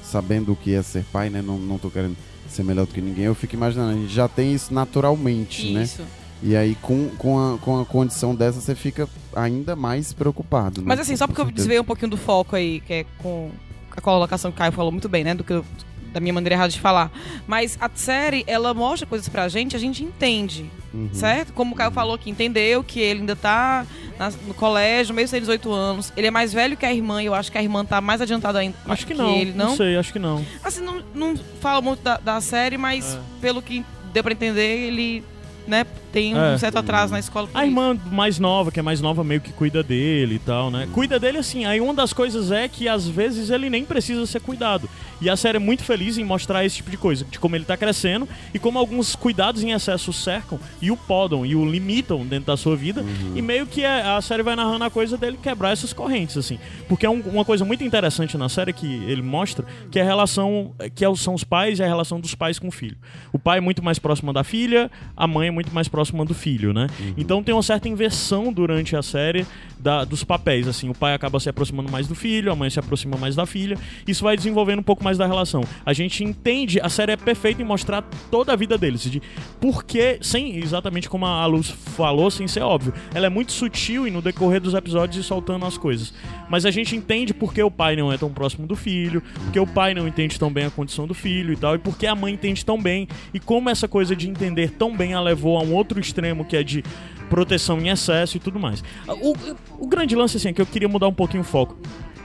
sabendo o que é ser pai, né? Não, não tô querendo ser melhor do que ninguém. Eu fico imaginando, a gente já tem isso naturalmente, né?
Isso.
E aí, com, com, a, com a condição dessa, você fica ainda mais preocupado. né?
Mas assim, só porque eu desviei um pouquinho do foco aí, que é com a colocação que o Caio falou muito bem, né? Do que eu- da minha maneira errada de falar. Mas a série, ela mostra coisas pra gente, a gente entende,
Uhum.
certo? Como o Caio falou que entendeu que ele ainda tá na- no colégio, meio sem 18 anos. Ele é mais velho que a irmã, e eu acho que a irmã tá mais adiantada ainda.
Acho que não.
ele, não?
sei, acho que não.
Assim, não, não fala muito da, da série, mas
É.
pelo que deu pra entender, ele né, tem um
É.
certo atraso na escola.
A
isso.
irmã mais nova, que é mais nova, meio que cuida dele e tal, né? Cuida dele assim. Aí uma das coisas é que às vezes ele nem precisa ser cuidado. E a série é muito feliz em mostrar esse tipo de coisa, de como ele tá crescendo e como alguns cuidados em excesso o cercam e o podam e o limitam dentro da sua vida. E meio que é- a série vai narrando a coisa dele quebrar essas correntes, assim. Porque é um- uma coisa muito interessante na série que ele mostra, que é a relação, que é são os pais e a relação dos pais com o filho. O pai é muito mais próximo da filha, a mãe é muito mais próxima do filho, né? Então tem uma certa inversão durante a série da- dos papéis, assim. O pai acaba se aproximando mais do filho, a mãe se aproxima mais da filha. Isso vai desenvolvendo um pouco mais da relação. A gente entende, a série é perfeita em mostrar toda a vida deles, de sem exatamente como a Luz falou, sem ser óbvio. Ela é muito sutil e no decorrer dos episódios ir soltando as coisas. Mas a gente entende por que o pai não é tão próximo do filho, porque o pai não entende tão bem a condição do filho e tal, e porque a mãe entende tão bem, e como essa coisa de entender tão bem a levou a um outro extremo que é de proteção em excesso e tudo mais. O, o grande lance, assim, é que eu queria mudar um pouquinho o foco.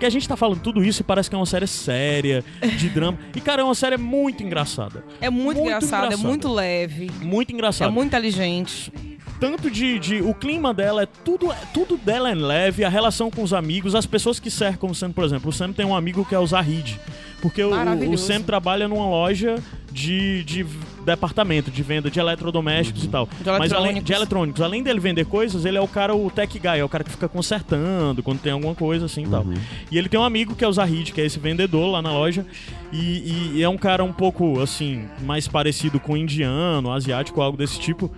Porque a gente tá falando tudo isso e parece que é uma série séria, de [LAUGHS] drama. E, cara, é uma série muito engraçada.
É muito,
Muito
engraçado,
engraçado.
é muito leve,
Muito
é
engraçada.
muito inteligente.
Tanto de, de- O clima dela é tudo. Tudo dela é leve, a relação com os amigos, as pessoas que cercam o Sam, por exemplo. O Sam tem um amigo que é o Zahid. Porque o, o. Sam trabalha numa loja de, de departamento, de venda de eletrodomésticos e tal.
De
Mas além de eletrônicos, além dele vender coisas, ele é o cara, o tech guy, é o cara que fica consertando quando tem alguma coisa assim e tal. E ele tem um amigo que é o Zahid, que é esse vendedor lá na loja. E, e é um cara um pouco, assim, mais parecido com indiano, asiático, algo desse tipo.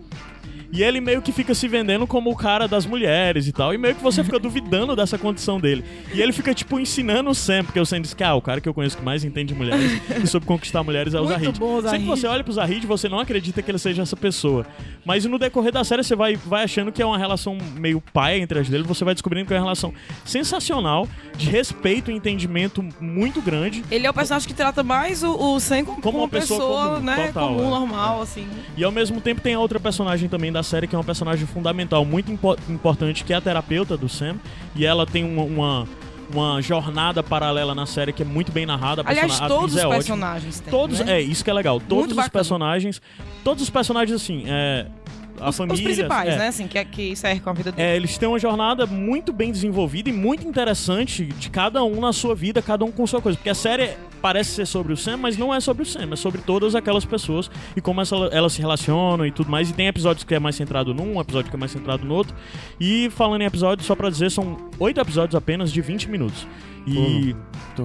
E ele meio que fica se vendendo como o cara das mulheres e tal. E meio que você fica duvidando dessa condição dele. E ele fica, tipo, ensinando o Sam, porque o Sam diz que, ah, o cara que eu conheço que mais entende de mulheres e soube conquistar mulheres é o
Muito
Zahid. Só que você olha pro Zahid você não acredita que ele seja essa pessoa. Mas no decorrer da série você vai, vai achando que é uma relação meio pai entre as deles. Você vai descobrindo que é uma relação sensacional, de respeito e entendimento muito grande.
Ele é o personagem que trata mais o, o Sam como,
Como uma pessoa comum,
né,
total,
comum,
é.
normal, assim.
E ao mesmo tempo tem a outra personagem também da série, que é uma personagem fundamental, muito impo- importante, que é a terapeuta do Sam. E ela tem uma, uma, uma jornada paralela na série que é muito bem narrada.
Aliás, todos os
é
personagens têm,
Todos,
né?
é, isso que é legal. Todos os
bacana.
personagens. Todos os personagens, assim, é. A
Os,
família.
os principais,
é,
né, assim, que, que cercam a vida dele.
é, eles têm uma jornada muito bem desenvolvida e muito interessante de cada um na sua vida, cada um com sua coisa. Porque a série parece ser sobre o Sam, mas não é sobre o Sam, é sobre todas aquelas pessoas e como essa- elas se relacionam e tudo mais. E tem episódios que é mais centrado num, episódio que é mais centrado no outro. E falando em episódios, só pra dizer, são oito episódios apenas de 20 minutos. E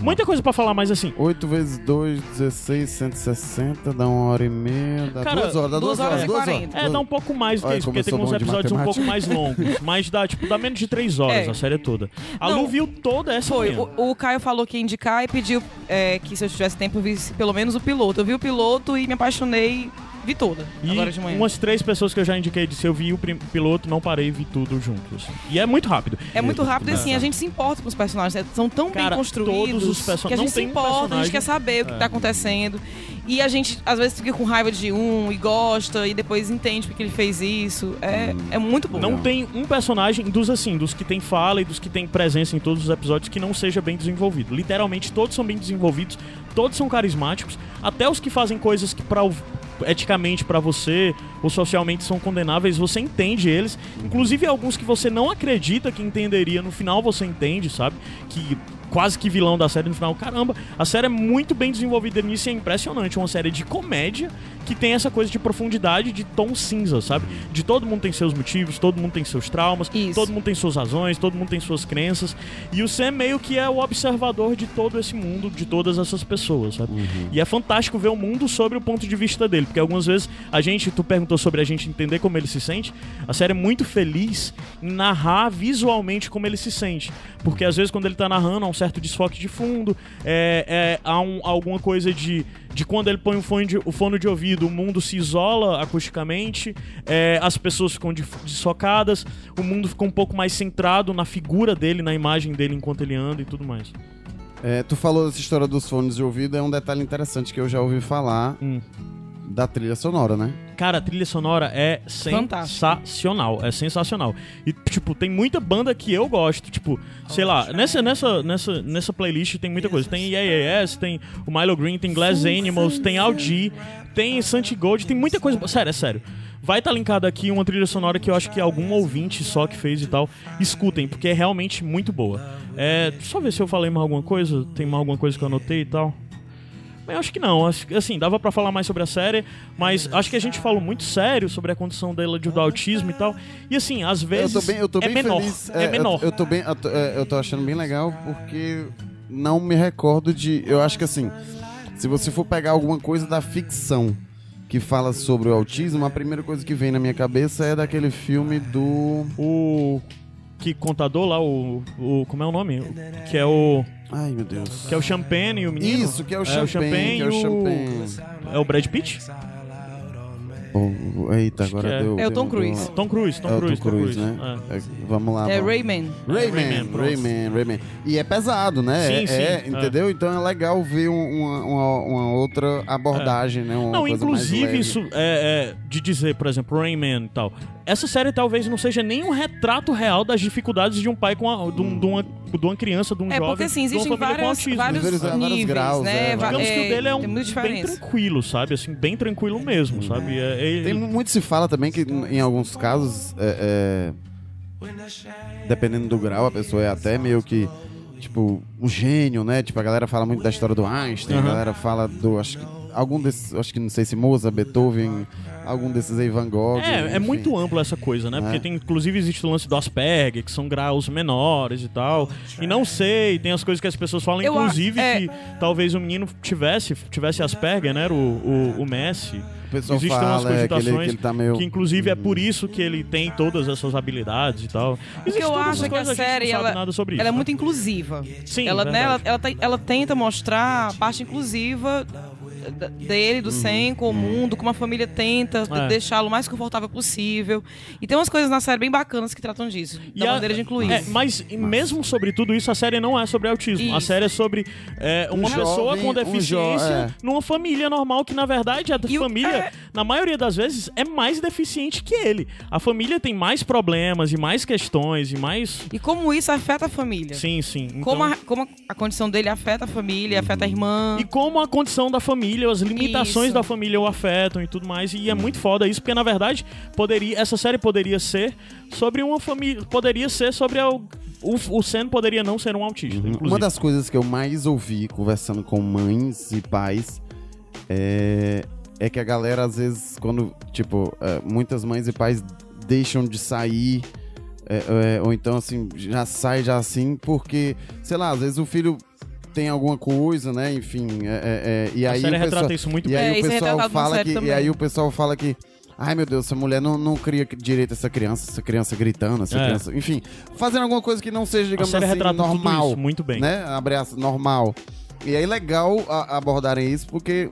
muita coisa pra falar, mas assim.
8 vezes 2, 16, 160, dá uma hora e meia, dá
Cara,
duas horas, dá
duas
duas,
horas
horas,
e
duas horas.
É, dá um pouco mais,
Olha
porque,
como
porque
eu
tem uns episódios um pouco mais longos. [LAUGHS] Mas dá, tipo, dá menos de três horas
É.
a série toda. A
Não,
Lu viu toda essa
Foi, o, o Caio falou que ia indicar e pediu é, que se eu tivesse tempo eu visse pelo menos o piloto. Eu vi o piloto e me apaixonei, vi toda,
E
agora de manhã.
umas três pessoas que eu já indiquei disse eu vi o piloto, não parei e vi tudo juntos. E é muito rápido.
É muito rápido e assim, a gente se importa com os personagens, né? são tão
Cara,
bem construídos
todos os person-
que a
não
gente se
tem um
importa, a gente quer saber o que
É.
tá acontecendo. E a gente, às vezes, fica com raiva de um e gosta, e depois entende porque ele fez isso. É, é muito bom.
Não tem um personagem dos assim, dos que tem fala e dos que tem presença em todos os episódios que não seja bem desenvolvido. Literalmente todos são bem desenvolvidos, todos são carismáticos, até os que fazem coisas que para eticamente pra você ou socialmente são condenáveis, você entende eles. Inclusive alguns que você não acredita que entenderia, no final você entende, sabe? Que quase que vilão da série no final. Caramba, a série é muito bem desenvolvida nisso e é impressionante. Uma série de comédia que tem essa coisa de profundidade, de tom cinza, sabe? De todo mundo tem seus motivos, todo mundo tem seus traumas,
Isso.
todo mundo tem suas razões, todo mundo tem suas crenças. E o Sam meio que é o observador de todo esse mundo, de todas essas pessoas, sabe? E é fantástico ver o mundo sobre o ponto de vista dele, porque algumas vezes a gente, tu perguntou sobre a gente entender como ele se sente, a série é muito feliz em narrar visualmente como ele se sente. Porque às vezes quando ele tá narrando há um certo desfoque de fundo, é, é, há um- alguma coisa de, de quando ele põe o fone de, o fone de ouvido, o mundo se isola acusticamente, é, as pessoas ficam desfocadas, o mundo fica um pouco mais centrado na figura dele, na imagem dele enquanto ele anda e tudo mais.
É, tu falou dessa história dos fones de ouvido, é um detalhe interessante que eu já ouvi falar
Hum.
Da trilha sonora, né?
Cara, a trilha sonora é sensacional. É sensacional. E, tipo, tem muita banda que eu gosto. Tipo, sei lá, nessa, nessa, nessa, nessa playlist tem muita coisa. Tem EAS, tem o Milo Green, tem Glass Animals, tem Audi, tem Santi Gold, tem muita coisa. Sério, é sério. Vai estar linkado aqui uma trilha sonora que eu acho que algum ouvinte só que fez e tal. Escutem, porque é realmente muito boa. É, só ver se eu falei mais alguma coisa. Tem mais alguma coisa que eu anotei e tal. Eu acho que não. Acho Assim, dava pra falar mais sobre a série, mas acho que a gente falou muito sério sobre a condição dela de, do autismo e tal. E assim, às
Eu
vezes
tô bem, eu tô
é
bem
menor.
feliz.
É,
eu-
menor.
Eu, bem, eu tô, é, eu tô achando bem legal porque não me recordo de. Eu acho que assim, se você for pegar alguma coisa da ficção que fala sobre o autismo, a primeira coisa que vem na minha cabeça é daquele filme do.
O que contador lá, o, o. Como é o nome? Que é o.
Ai, meu Deus.
Que é o Champagne e o menino.
Isso, que é o
É o
Champagne, é o
e o-
Champagne.
É o Brad Pitt?
Oh, eita, agora
é.
deu.
É o
deu-
Tom Cruise.
Tom Cruise, Tom
É o
Cruise,
Tom Cruise, né?
É.
É, vamos lá.
É
vamos.
Rayman.
Rayman,
Rayman.
Rayman, Rayman. E é pesado, né?
Sim,
é,
sim,
é,
é.
entendeu? Então é legal ver um- uma, uma, uma outra abordagem, né? Uma
Não,
coisa mais
inclusive
leve.
isso é, é, de dizer, por exemplo, Rayman e tal. Essa série talvez não seja nem um retrato real das dificuldades de um pai com a, de, um- de uma, de uma criança, de um
É
jovem,
porque assim, existem vários,
Vários- vários
níveis,
graus,
né?
é,
Digamos que o dele é um bem
diferença.
tranquilo, sabe? Assim, bem tranquilo mesmo, sabe? É, é-
Tem muito se fala também que em alguns casos, é, é, dependendo do grau, a pessoa é até meio que tipo um gênio, né? Tipo a galera fala muito da história do Einstein, a
Aham.
galera fala do acho que algum desses, acho que não sei se Mozart, Beethoven, algum desses aí Van Gogh.
É, é muito amplo essa coisa, né? Porque
É.
tem, inclusive, existe o lance do Asperger, que são graus menores e tal. E não sei, tem as coisas que as pessoas falam,
Eu a-
inclusive,
é.
que talvez o menino tivesse, tivesse Asperger, né? O, o, o Messi.
O pessoal
Existem umas
fala é, que, ele,
cogitações
que ele tá meio
Que inclusive é por isso que ele tem todas essas habilidades e tal.
O que
Existem
eu
todas
acho é que a série
sabe
ela,
nada sobre isso.
ela é
né?
muito inclusiva.
Sim,
ela, né, ela, ela, ela tenta mostrar a parte inclusiva dele, do Sen, com o mundo, como a família tenta
Uhum. É.
deixá-lo o mais confortável possível. E tem umas coisas na série bem bacanas que tratam disso, da
a-
maneira de incluir.
É, mas mesmo sobre tudo isso, a série não é sobre autismo. A
Isso.
série é sobre é, uma
Um
pessoa
jovem,
com
um jo-
deficiência
é.
numa família normal, que na verdade a
E o-
família,
é-
na maioria das vezes, é mais deficiente que ele. A família tem mais problemas e mais questões e mais.
E como isso afeta a família.
Sim, sim. Então...
Como, a, como a condição dele afeta a família, afeta a irmã.
E como a condição da família, as limitações
Isso.
da família o afetam e tudo mais. E é muito foda isso, porque na verdade, poderia, essa série poderia ser sobre uma família. Poderia ser sobre a, o, o Sen poderia não ser um autista. Inclusive.
Uma das coisas que eu mais ouvi conversando com mães e pais é, é que a galera, às vezes, quando, tipo, é, muitas mães e pais deixam de sair, é, é, ou então, assim, já sai já assim, porque, sei lá, às vezes o filho tem alguma coisa, né? Enfim, é, é, é, e
a
aí
série
o pessoal,
retrata isso muito
e
bem.
aí
É,
o
é
pessoal fala que, e aí o pessoal fala que Ai meu Deus, essa mulher não, não cria direito essa criança, essa criança gritando, essa
É.
criança. Enfim, fazendo alguma coisa que não seja,
A
digamos
série
assim, normal
isso muito bem.
né? Abre aspas, normal. E aí legal a- abordarem isso porque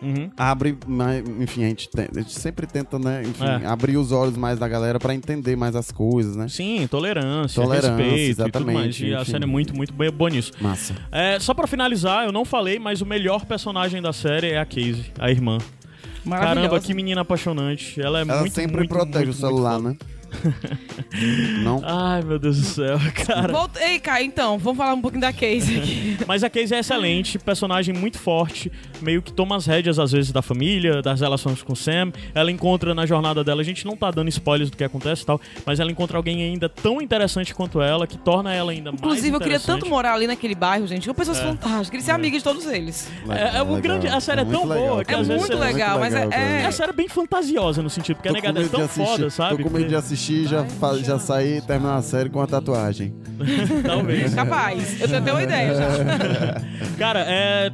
Uhum.
abre, mais- enfim, a gente, tem- a gente sempre tenta, né, enfim,
É.
abrir os olhos mais da galera pra entender mais as coisas, né?
Sim, tolerância,
Tolerância,
respeito e tudo
exatamente,
mais. E a série é muito, muito boa nisso.
Massa.
É, só pra finalizar, eu não falei, mas o melhor personagem da série é a Casey, a irmã. Caramba, que menina apaixonante. Ela é
Ela
muito,
sempre
muito,
protege
muito,
o celular,
muito
né? [LAUGHS] não?
Ai, meu Deus do céu, [LAUGHS] cara.
Volta... Ei, Caio, então, vamos falar um pouquinho da Casey aqui. [LAUGHS]
Mas a Casey é excelente, personagem muito forte, meio que toma as rédeas às vezes da família, das relações com o Sam. Ela encontra na jornada dela, a gente não tá dando spoilers do que acontece e tal, mas ela encontra alguém ainda tão interessante quanto ela, que torna ela ainda mais
Inclusive, eu queria tanto morar ali naquele bairro, gente. Eu pessoas fantásticas, queria ser amiga de todos eles.
É, é
Legal.
grande- a série é
muito
tão
legal,
boa que
cara.
às
É
vezes
muito
você-
legal, mas é- é-
A série é bem fantasiosa no sentido, porque a
Tô com
negada é tão
assistir-
foda, sabe?
Tô com medo de assistir e já, fa- já sair e terminar a série com a tatuagem. [LAUGHS]
Talvez.
Capaz. Eu tenho até uma ideia já. [LAUGHS]
Cara, é.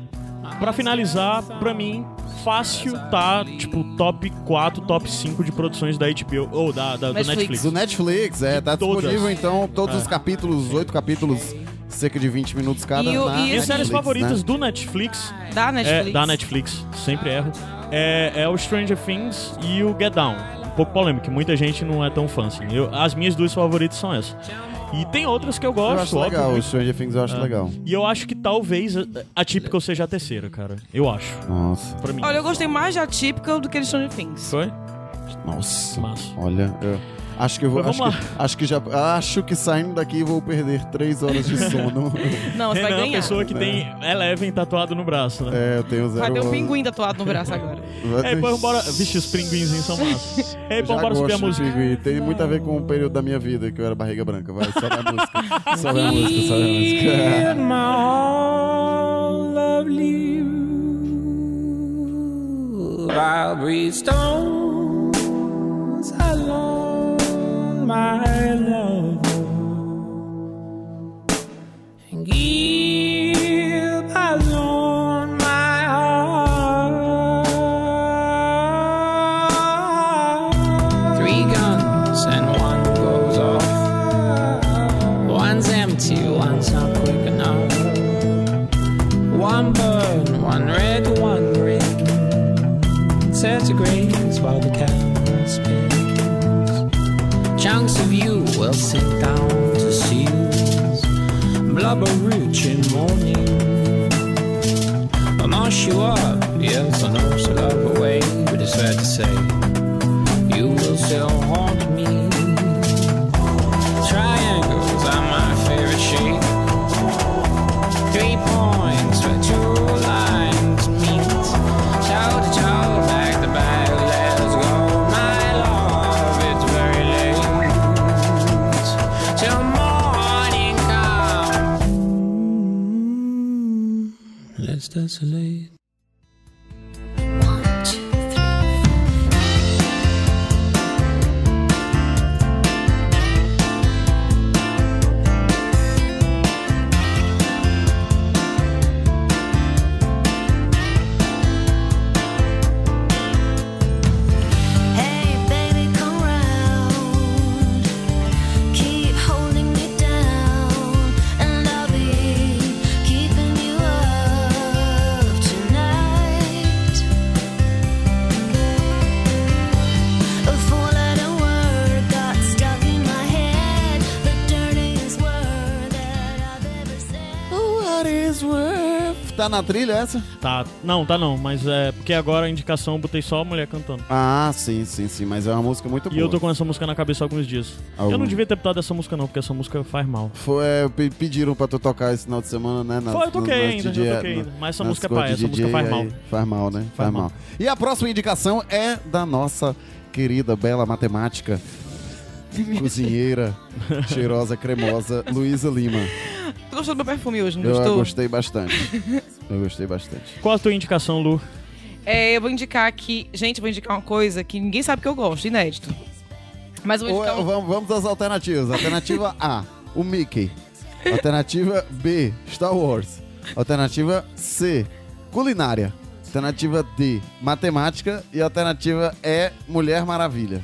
Pra finalizar, pra mim, fácil tá, tipo, top 4, top 5 de produções da HBO, ou da, da- do
Netflix.
Netflix.
Do Netflix, é, tá
Todas.
disponível então todos
É.
os capítulos, oito capítulos, cerca de 20 minutos cada.
E o-
na
e
Minhas séries favoritas
né?
do Netflix,
Da Netflix.
É, da Netflix, sempre erro, é, é o Stranger Things e o Get Down. Um pouco polêmico, muita gente não é tão fã assim. Eu, as minhas duas favoritas são essas. E tem outras que eu
Eu
gosto,
acho
óbvio.
legal, o
muito.
Stranger Things eu acho
É.
legal.
E eu acho que talvez a, a Typical seja a terceira, cara. Eu acho.
Nossa,
Pra mim.
Olha, eu gostei mais de Atypical do que de Stranger Things.
Foi?
nossa.
Massa.
Olha, eu- Acho que eu vou.
Mas
Acho que, acho que já. Acho que saindo daqui vou perder três horas de sono. [LAUGHS]
Não, você vai
Renan é uma
ganhar.
pessoa que tem Eleven tatuado no braço, né?
é, eu tenho zero.
Vai ter um pinguim tatuado no braço agora.
Ei, pô, bora. Vixe, os pinguinzinhos são massa. Ei, pô, bora subir a música.
pinguim. Tem muito a ver com o período da minha vida que eu era barriga branca. Vai, sobe a música. [LAUGHS] Sobe a música, sobe a música.
my all lovely I'll breathe stones alone, my love, Blubber rich in morning. Mash you up, yes, I know so love away, but it's fair to say that's late.
Tá na trilha essa?
Tá, não, tá não, mas é porque agora a indicação eu botei só a mulher cantando.
Ah, sim, sim, sim. Mas é uma música muito
E
boa.
eu tô com essa música na cabeça há alguns dias. Eu
Algum-
não devia ter botado essa música não, porque essa música faz mal.
Foi, é, pe- pediram pra tu tocar esse final de semana, né? nas-
Foi, eu toquei
nas
ainda,
DJ,
eu toquei
na-
ainda. Mas essa música é
de
essa música faz mal.
Faz mal, né? Faz,
Faz
mal.
mal.
E a próxima indicação é da nossa querida, bela matemática, [LAUGHS] cozinheira, cheirosa, cremosa, Luísa Lima.
Tu gostou do meu perfume hoje, não
Eu
gostou?
gostei bastante. [LAUGHS] Eu gostei bastante.
Qual a tua indicação, Lu?
É, eu vou indicar aqui. Gente, eu vou indicar uma coisa que ninguém sabe que eu gosto, inédito. Mas eu vou
Ou-
indicar. um-
vamos, vamos às alternativas. Alternativa A, o Mickey. Alternativa B, Star Wars. Alternativa C, culinária. Alternativa D, matemática. E alternativa E, Mulher Maravilha.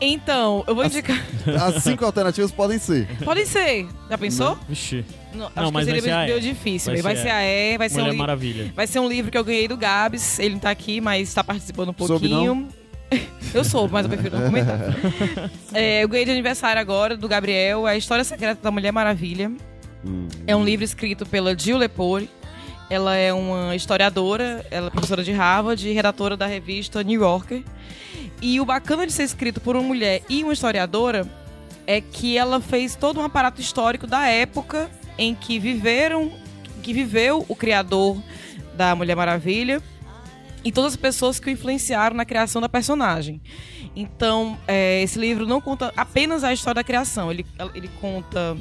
Então, eu vou indicar. [LAUGHS]
As cinco alternativas podem ser.
Podem ser. Já pensou?
Vixe,
Não, acho
Não,
que
mas
seria
vai ser a
meio difícil.
Vai
Vai,
ser
ser a E, vai ser, um
Mulher
li-
Maravilha.
vai ser um livro que eu ganhei do Gabs. Ele não tá aqui, mas está participando um
Soube,
pouquinho. [LAUGHS] eu soube, mas eu prefiro não comentar. [LAUGHS] É, eu ganhei de aniversário agora, do Gabriel, A História Secreta da Mulher Maravilha.
Hum.
É um livro escrito pela Jill Lepore. Ela é uma historiadora, ela é professora de Harvard e redatora da revista New Yorker. E o bacana de ser escrito por uma mulher e uma historiadora é que ela fez todo um aparato histórico da época em que viveram, que viveu o criador da Mulher Maravilha e todas as pessoas que o influenciaram na criação da personagem. Então, é, esse livro não conta apenas a história da criação, ele, ele conta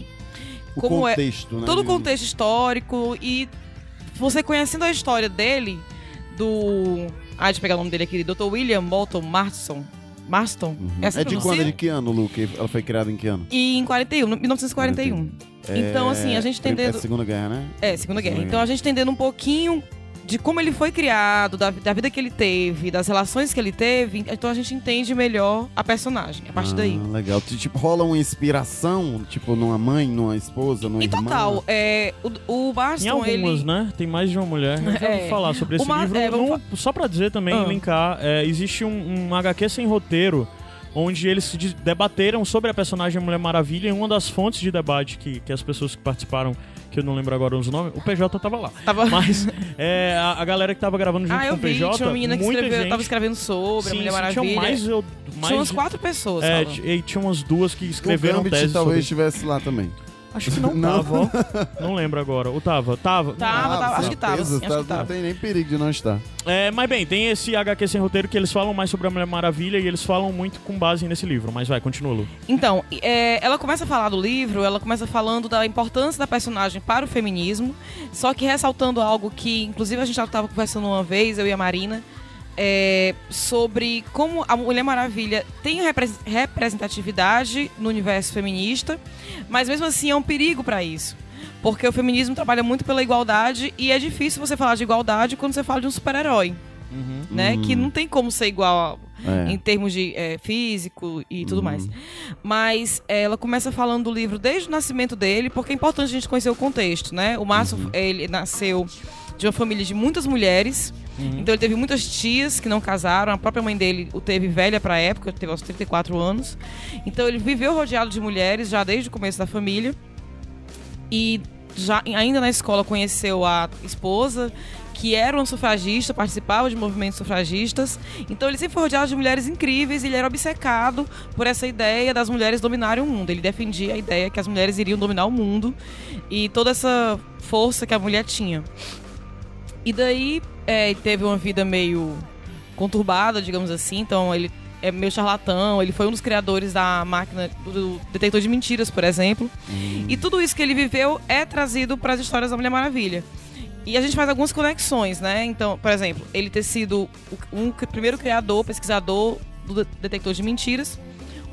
O
como é
contexto, né?
todo o contexto histórico e você conhecendo a história dele, do. Ah, deixa eu pegar o nome dele aqui, Dr. William Bolton Marston. Marston? É, assim
É de quando? É de que ano, Lu? Que ela foi criada em que ano?
E em 41, 1941. Então, assim, a gente
É
entendendo.
Segunda Guerra, né?
É, Segunda Guerra. Então a gente entendendo um pouquinho de como ele foi criado, da, da vida que ele teve, das relações que ele teve, então a gente entende melhor a personagem, a partir daí.
Ah, legal. T- Tipo, rola uma inspiração, tipo, numa mãe, numa esposa, numa
Em
irmã?
total, é, o, o
Em
Marston,
algumas,
ele...
né? Tem mais de uma mulher. Eu [LAUGHS] já ouvi
É.
falar sobre esse
Uma-
livro.
é,
Não- só pra dizer também,
Ah.
linkar, é, existe um, um HQ sem roteiro onde eles debateram sobre a personagem Mulher Maravilha e uma das fontes de debate que, que as pessoas que participaram, que eu não lembro agora os nomes, o PJ tava lá.
Tava-
Mas é, a, a galera que tava gravando junto
Ah,
com
eu
o
vi,
PJ,
tinha uma menina que
muita
escreveu,
gente,
tava escrevendo sobre a
sim,
Mulher
sim,
Maravilha.
tinham mais, eu, mais
Tinha umas quatro pessoas,
É, e tinha umas duas que
O
escreveram
Gambit
tese
talvez
sobre...
estivesse lá também.
Acho que não, [LAUGHS]
Não.
tava, ó. Não lembro agora. Ou tava? Tava.
Tava, tava, acho que tava, acho que
tá-
tava.
Não tem nem perigo de não estar.
É, mas bem, tem esse HQ sem roteiro que eles falam mais sobre a Mulher Maravilha e eles falam muito com base nesse livro. Mas vai, continua, Lu.
Então, é, ela começa a falar do livro, ela começa falando da importância da personagem para o feminismo, só que ressaltando algo que, inclusive, a gente já estava conversando uma vez, eu e a Marina, é, sobre como a Mulher Maravilha tem repre- representatividade no universo feminista, mas mesmo assim é um perigo para isso. Porque o feminismo trabalha muito pela igualdade e é difícil você falar de igualdade quando você fala de um super-herói, né? Que não tem como ser igual
É.
em termos de é, físico e tudo mais. Mas é, ela começa falando do livro desde o nascimento dele, porque é importante a gente conhecer o contexto, né? O Márcio, ele nasceu de uma família de muitas mulheres. Então ele teve muitas tias que não casaram. A própria mãe dele o teve velha pra época, teve aos 34 anos. Então ele viveu rodeado de mulheres já desde o começo da família. E já ainda na escola conheceu a esposa, que era uma sufragista, participava de movimentos sufragistas. Então ele sempre foi rodeado de mulheres incríveis e ele era obcecado por essa ideia das mulheres dominarem o mundo. Ele defendia a ideia que as mulheres iriam dominar o mundo e toda essa força que a mulher tinha. E daí é, teve uma vida meio conturbada, digamos assim. Então ele é meio charlatão. Ele foi um dos criadores da máquina do, detector de mentiras, por exemplo. E tudo isso que ele viveu é trazido para as histórias da Mulher Maravilha. E a gente faz algumas conexões, né? Então, por exemplo, ele ter sido o um primeiro criador, pesquisador do de- detector de mentiras.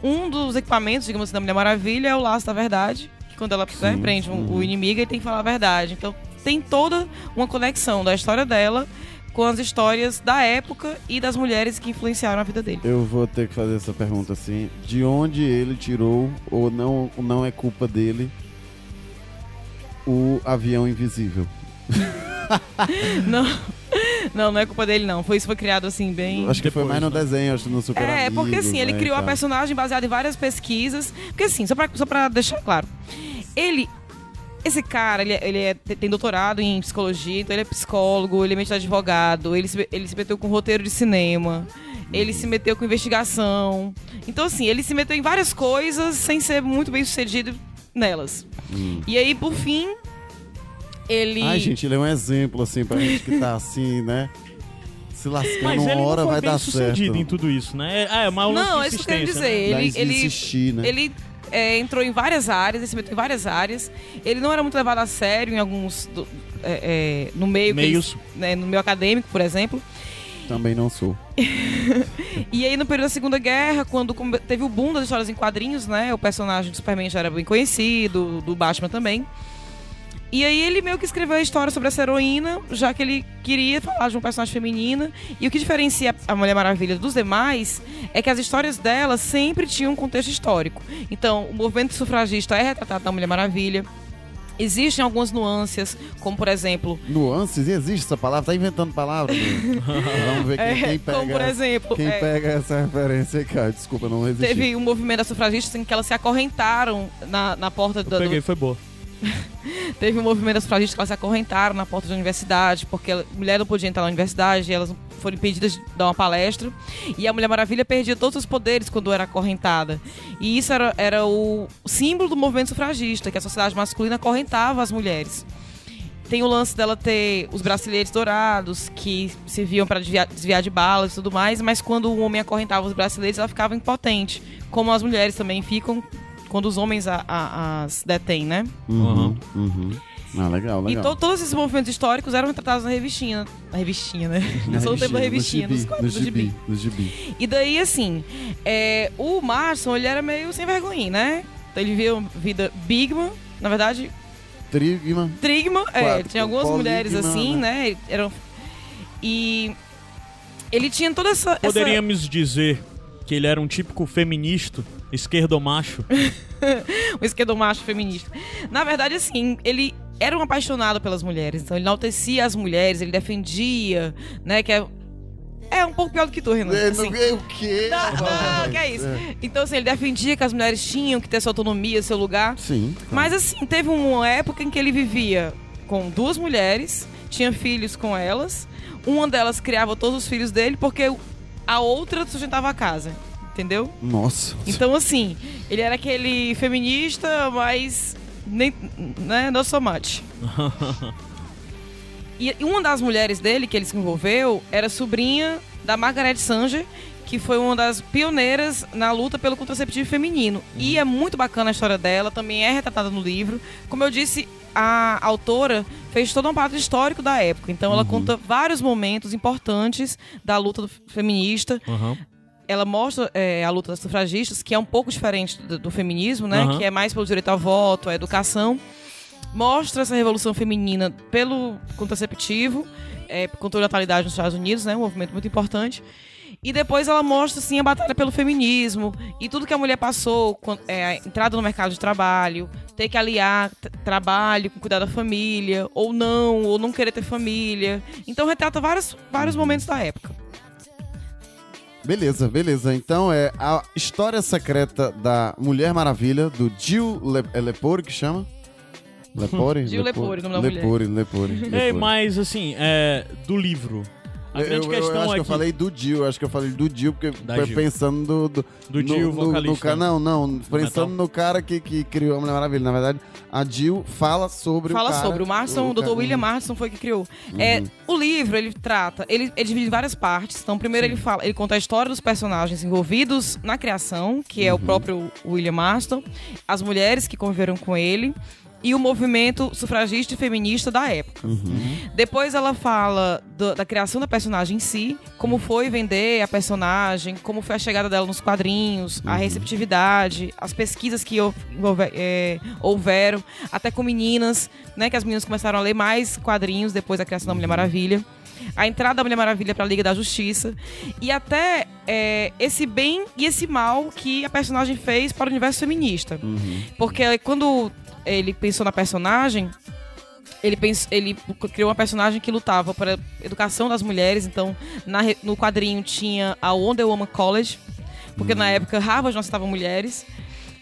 Um dos equipamentos, digamos assim, da Mulher Maravilha é o laço da verdade. Que quando ela né, prende um- o inimigo, ele tem que falar a verdade. Então, tem toda uma conexão da história dela com as histórias da época e das mulheres que influenciaram a vida dele.
Eu vou ter que fazer essa pergunta assim. De onde ele tirou, ou não, não é culpa dele, o avião invisível? [LAUGHS]
Não, não, não é culpa dele, não. Foi isso foi criado assim, bem.
Acho que foi
Depois,
mais no
né?
desenho, acho que no Super
É, porque
Amigos,
assim, ele
né,
criou
e
a personagem baseada em várias pesquisas. Porque assim, só pra, só pra deixar claro, ele. Esse cara, ele, é- ele é- tem doutorado em psicologia, então ele é psicólogo, ele é meio advogado, ele se, ele se meteu com roteiro de cinema, ele se meteu com investigação. Então, assim, ele se meteu em várias coisas sem ser muito bem sucedido nelas. E aí, por fim, ele.
Ai, gente, ele é um exemplo, assim, pra gente que tá assim, né? Se lascando
Mas
uma
ele
hora
não foi
vai
bem
dar
sucedido
certo.
em tudo isso, né? É, é uma
Não, é isso que eu quero dizer.
né?
Ele, ele,
insistir, né?
Ele é, entrou em várias áreas, ele se meteu em várias áreas. Ele não era muito levado a sério em alguns. do- é, é, no meio.
Meios.
eles- né, no meio acadêmico, por exemplo.
Também não sou. [LAUGHS]
E aí, no período da Segunda Guerra, quando teve o boom das histórias em quadrinhos, né? O personagem do Superman já era bem conhecido, do Batman também. E aí ele meio que escreveu a história sobre essa heroína, já que ele queria falar de uma personagem feminina. E o que diferencia a Mulher Maravilha dos demais é que as histórias dela sempre tinham um contexto histórico. Então, o movimento sufragista é retratado na Mulher Maravilha. Existem algumas nuances, como por exemplo,
Nuances? Existe essa palavra? Tá inventando palavra? [LAUGHS] Vamos ver quem,
é,
quem pega.
como por exemplo,
Quem
é,
pega essa referência aí, cara? Desculpa, não resisti.
teve um movimento das sufragistas em que elas se acorrentaram na, na porta
Eu
da, do,
peguei, foi boa. [LAUGHS]
Teve um movimento das sufragistas que elas se acorrentaram na porta da universidade, porque a mulher não podia entrar na universidade, e elas foram impedidas de dar uma palestra. E a Mulher Maravilha perdia todos os poderes quando era acorrentada. E isso era, era o símbolo do movimento sufragista, que a sociedade masculina acorrentava as mulheres. Tem o lance dela ter os braceletes dourados, que serviam para desviar, desviar de balas e tudo mais, mas quando o homem acorrentava os braceletes, ela ficava impotente. Como as mulheres também ficam quando os homens a- a- as detêm, né?
Uhum, uhum. Ah, legal, legal.
E to- todos esses movimentos históricos eram retratados na revistinha. Na revistinha, né? [LAUGHS]
Na
sou o tempo da revistinha,
no
nos quadros
no
do gibi.
gibi, no gibi.
E daí, assim, é, o Marson, ele era meio sem vergonha, né? Então ele vivia uma vida bigman, na verdade,
Trigma.
Trigman, é,
Quatro,
tinha algumas mulheres assim, né? Eram, e ele tinha toda essa... essa-
Poderíamos dizer que ele era um típico feminista, esquerdomacho. [LAUGHS]
o esquerdomacho feminista. Na verdade, assim, ele era um apaixonado pelas mulheres, então ele enaltecia as mulheres, ele defendia, né, que é É um pouco pior do que tu, Renan.
É,
assim.
não- o quê? [LAUGHS]
Não, não, que é isso. Então, assim, ele defendia que as mulheres tinham que ter sua autonomia, seu lugar.
Sim.
Mas, assim, teve uma época em que ele vivia com duas mulheres, tinha filhos com elas. Uma delas criava todos os filhos dele, porque a outra sustentava a casa. Entendeu?
Nossa.
Então, assim, ele era aquele feminista, mas nem, né, não so much. [LAUGHS] E uma das mulheres dele, que ele se envolveu, era sobrinha da Margaret Sanger, que foi uma das pioneiras na luta pelo contraceptivo feminino. E é muito bacana a história dela, também é retratada no livro. Como eu disse, a autora fez todo um parte histórico da época. Então ela conta vários momentos importantes da luta feminista
Aham.
Ela mostra é, a luta das sufragistas, que é um pouco diferente do, do feminismo, né?
Aham.
Que é mais pelo direito ao voto, à educação. Mostra essa revolução feminina pelo contraceptivo, é, contra a natalidade nos Estados Unidos, né? Um movimento muito importante. E depois ela mostra, assim, a batalha pelo feminismo e tudo que a mulher passou, é, a entrada no mercado de trabalho, ter que aliar trabalho com cuidar da família, ou não, ou não querer ter família. Então retrata vários, vários momentos da época.
Beleza, beleza. Então é a história secreta da Mulher Maravilha, do Jill Le é Lepore que chama? Lepore?
Jill Lepore, o nome da mulher.
Lepore, Lepore.
Ei,
Lepore.
mas assim, é, do livro. A
Eu,
grande
eu- eu
questão
acho
é
que eu falei do Jill, acho que eu falei do Jill, porque
Da
foi
Jill.
pensando do, do,
Do
no-
Jill,
no- no
vocalista.
ca- Não, não, pensando no cara que, que criou a Mulher Maravilha. Na verdade, a Jill fala sobre
Fala
o cara.
sobre. O Marston, o,
ca-
Dr. William Marston foi que criou. É, o livro, ele trata, ele, ele divide em várias partes. Então, primeiro ele fala, ele conta a história dos personagens envolvidos na criação, que é o próprio William Marston, as mulheres que conviveram com ele e o movimento sufragista e feminista da época. Depois ela fala do- da criação da personagem em si, como foi vender a personagem, como foi a chegada dela nos quadrinhos, a receptividade, as pesquisas que houve- houve- é, houveram, até com meninas, né? Que as meninas começaram a ler mais quadrinhos depois da criação da Mulher Maravilha. A entrada da Mulher Maravilha para a Liga da Justiça. E até é, esse bem e esse mal que a personagem fez para o universo feminista. Porque quando ele pensou na personagem, ele, pens- ele criou uma personagem que lutava para educação das mulheres. Então, na no quadrinho tinha a Wonder Woman College, porque na época Harvard não aceitava mulheres.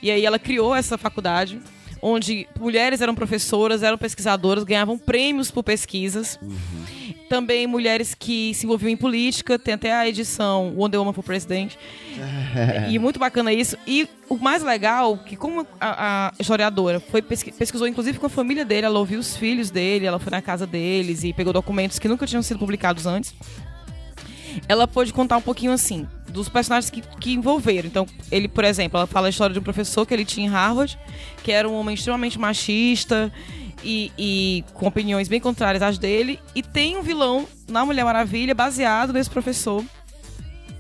E aí ela criou essa faculdade, onde mulheres eram professoras, eram pesquisadoras, ganhavam prêmios por pesquisas. Também mulheres que se envolviam em política, tem até a edição Wonder Woman for President. [LAUGHS] e muito bacana isso. E o mais legal, que como a, a historiadora foi pesqui- pesquisou inclusive com a família dele, ela ouviu os filhos dele, ela foi na casa deles e pegou documentos que nunca tinham sido publicados antes. Ela pôde contar um pouquinho assim dos personagens que, que envolveram. Então, ele, por exemplo, ela fala a história de um professor que ele tinha em Harvard, que era um homem extremamente machista e, e com opiniões bem contrárias às dele. E tem um vilão na Mulher Maravilha baseado nesse professor.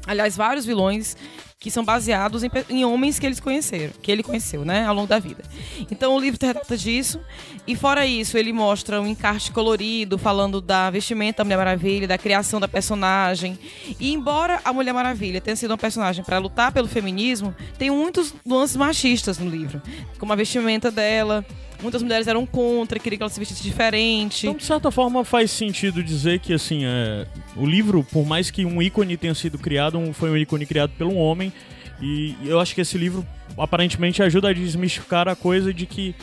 Aliás, vários vilões que são baseados em, em homens que eles conheceram, que ele conheceu, né, ao longo da vida. Então o livro trata disso. E fora isso, ele mostra um encarte colorido, falando da vestimenta da Mulher Maravilha, da criação da personagem. E embora a Mulher Maravilha tenha sido uma personagem para lutar pelo feminismo, tem muitos nuances machistas no livro, como a vestimenta dela. Muitas mulheres eram contra, queriam que ela se vestisse diferente.
Então, de certa forma, faz sentido dizer que, assim, é, o livro, por mais que um ícone tenha sido criado, um- foi um ícone criado por um homem. E eu acho que esse livro, aparentemente, ajuda a desmistificar a coisa de que,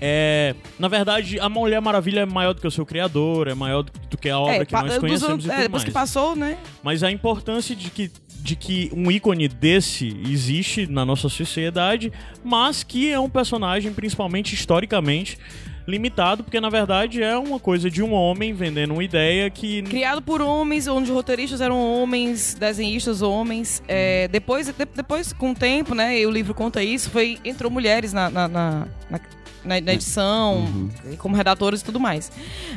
é, na verdade, a Mulher Maravilha é maior do que o seu criador, é maior do que a obra que
pa-
nós conhecemos e
é,
tudo
depois
mais.
que passou, né?
Mas a importância de que, de que um ícone desse existe na nossa sociedade, mas que é um personagem, principalmente historicamente, limitado, porque na verdade é uma coisa de um homem vendendo uma ideia que.
Criado por homens, onde roteiristas eram homens, desenhistas homens. É, depois, de- depois, com o tempo, né, e o livro conta isso, foi entrou mulheres na, na, na, na- na- na edição, como redatoras e tudo mais.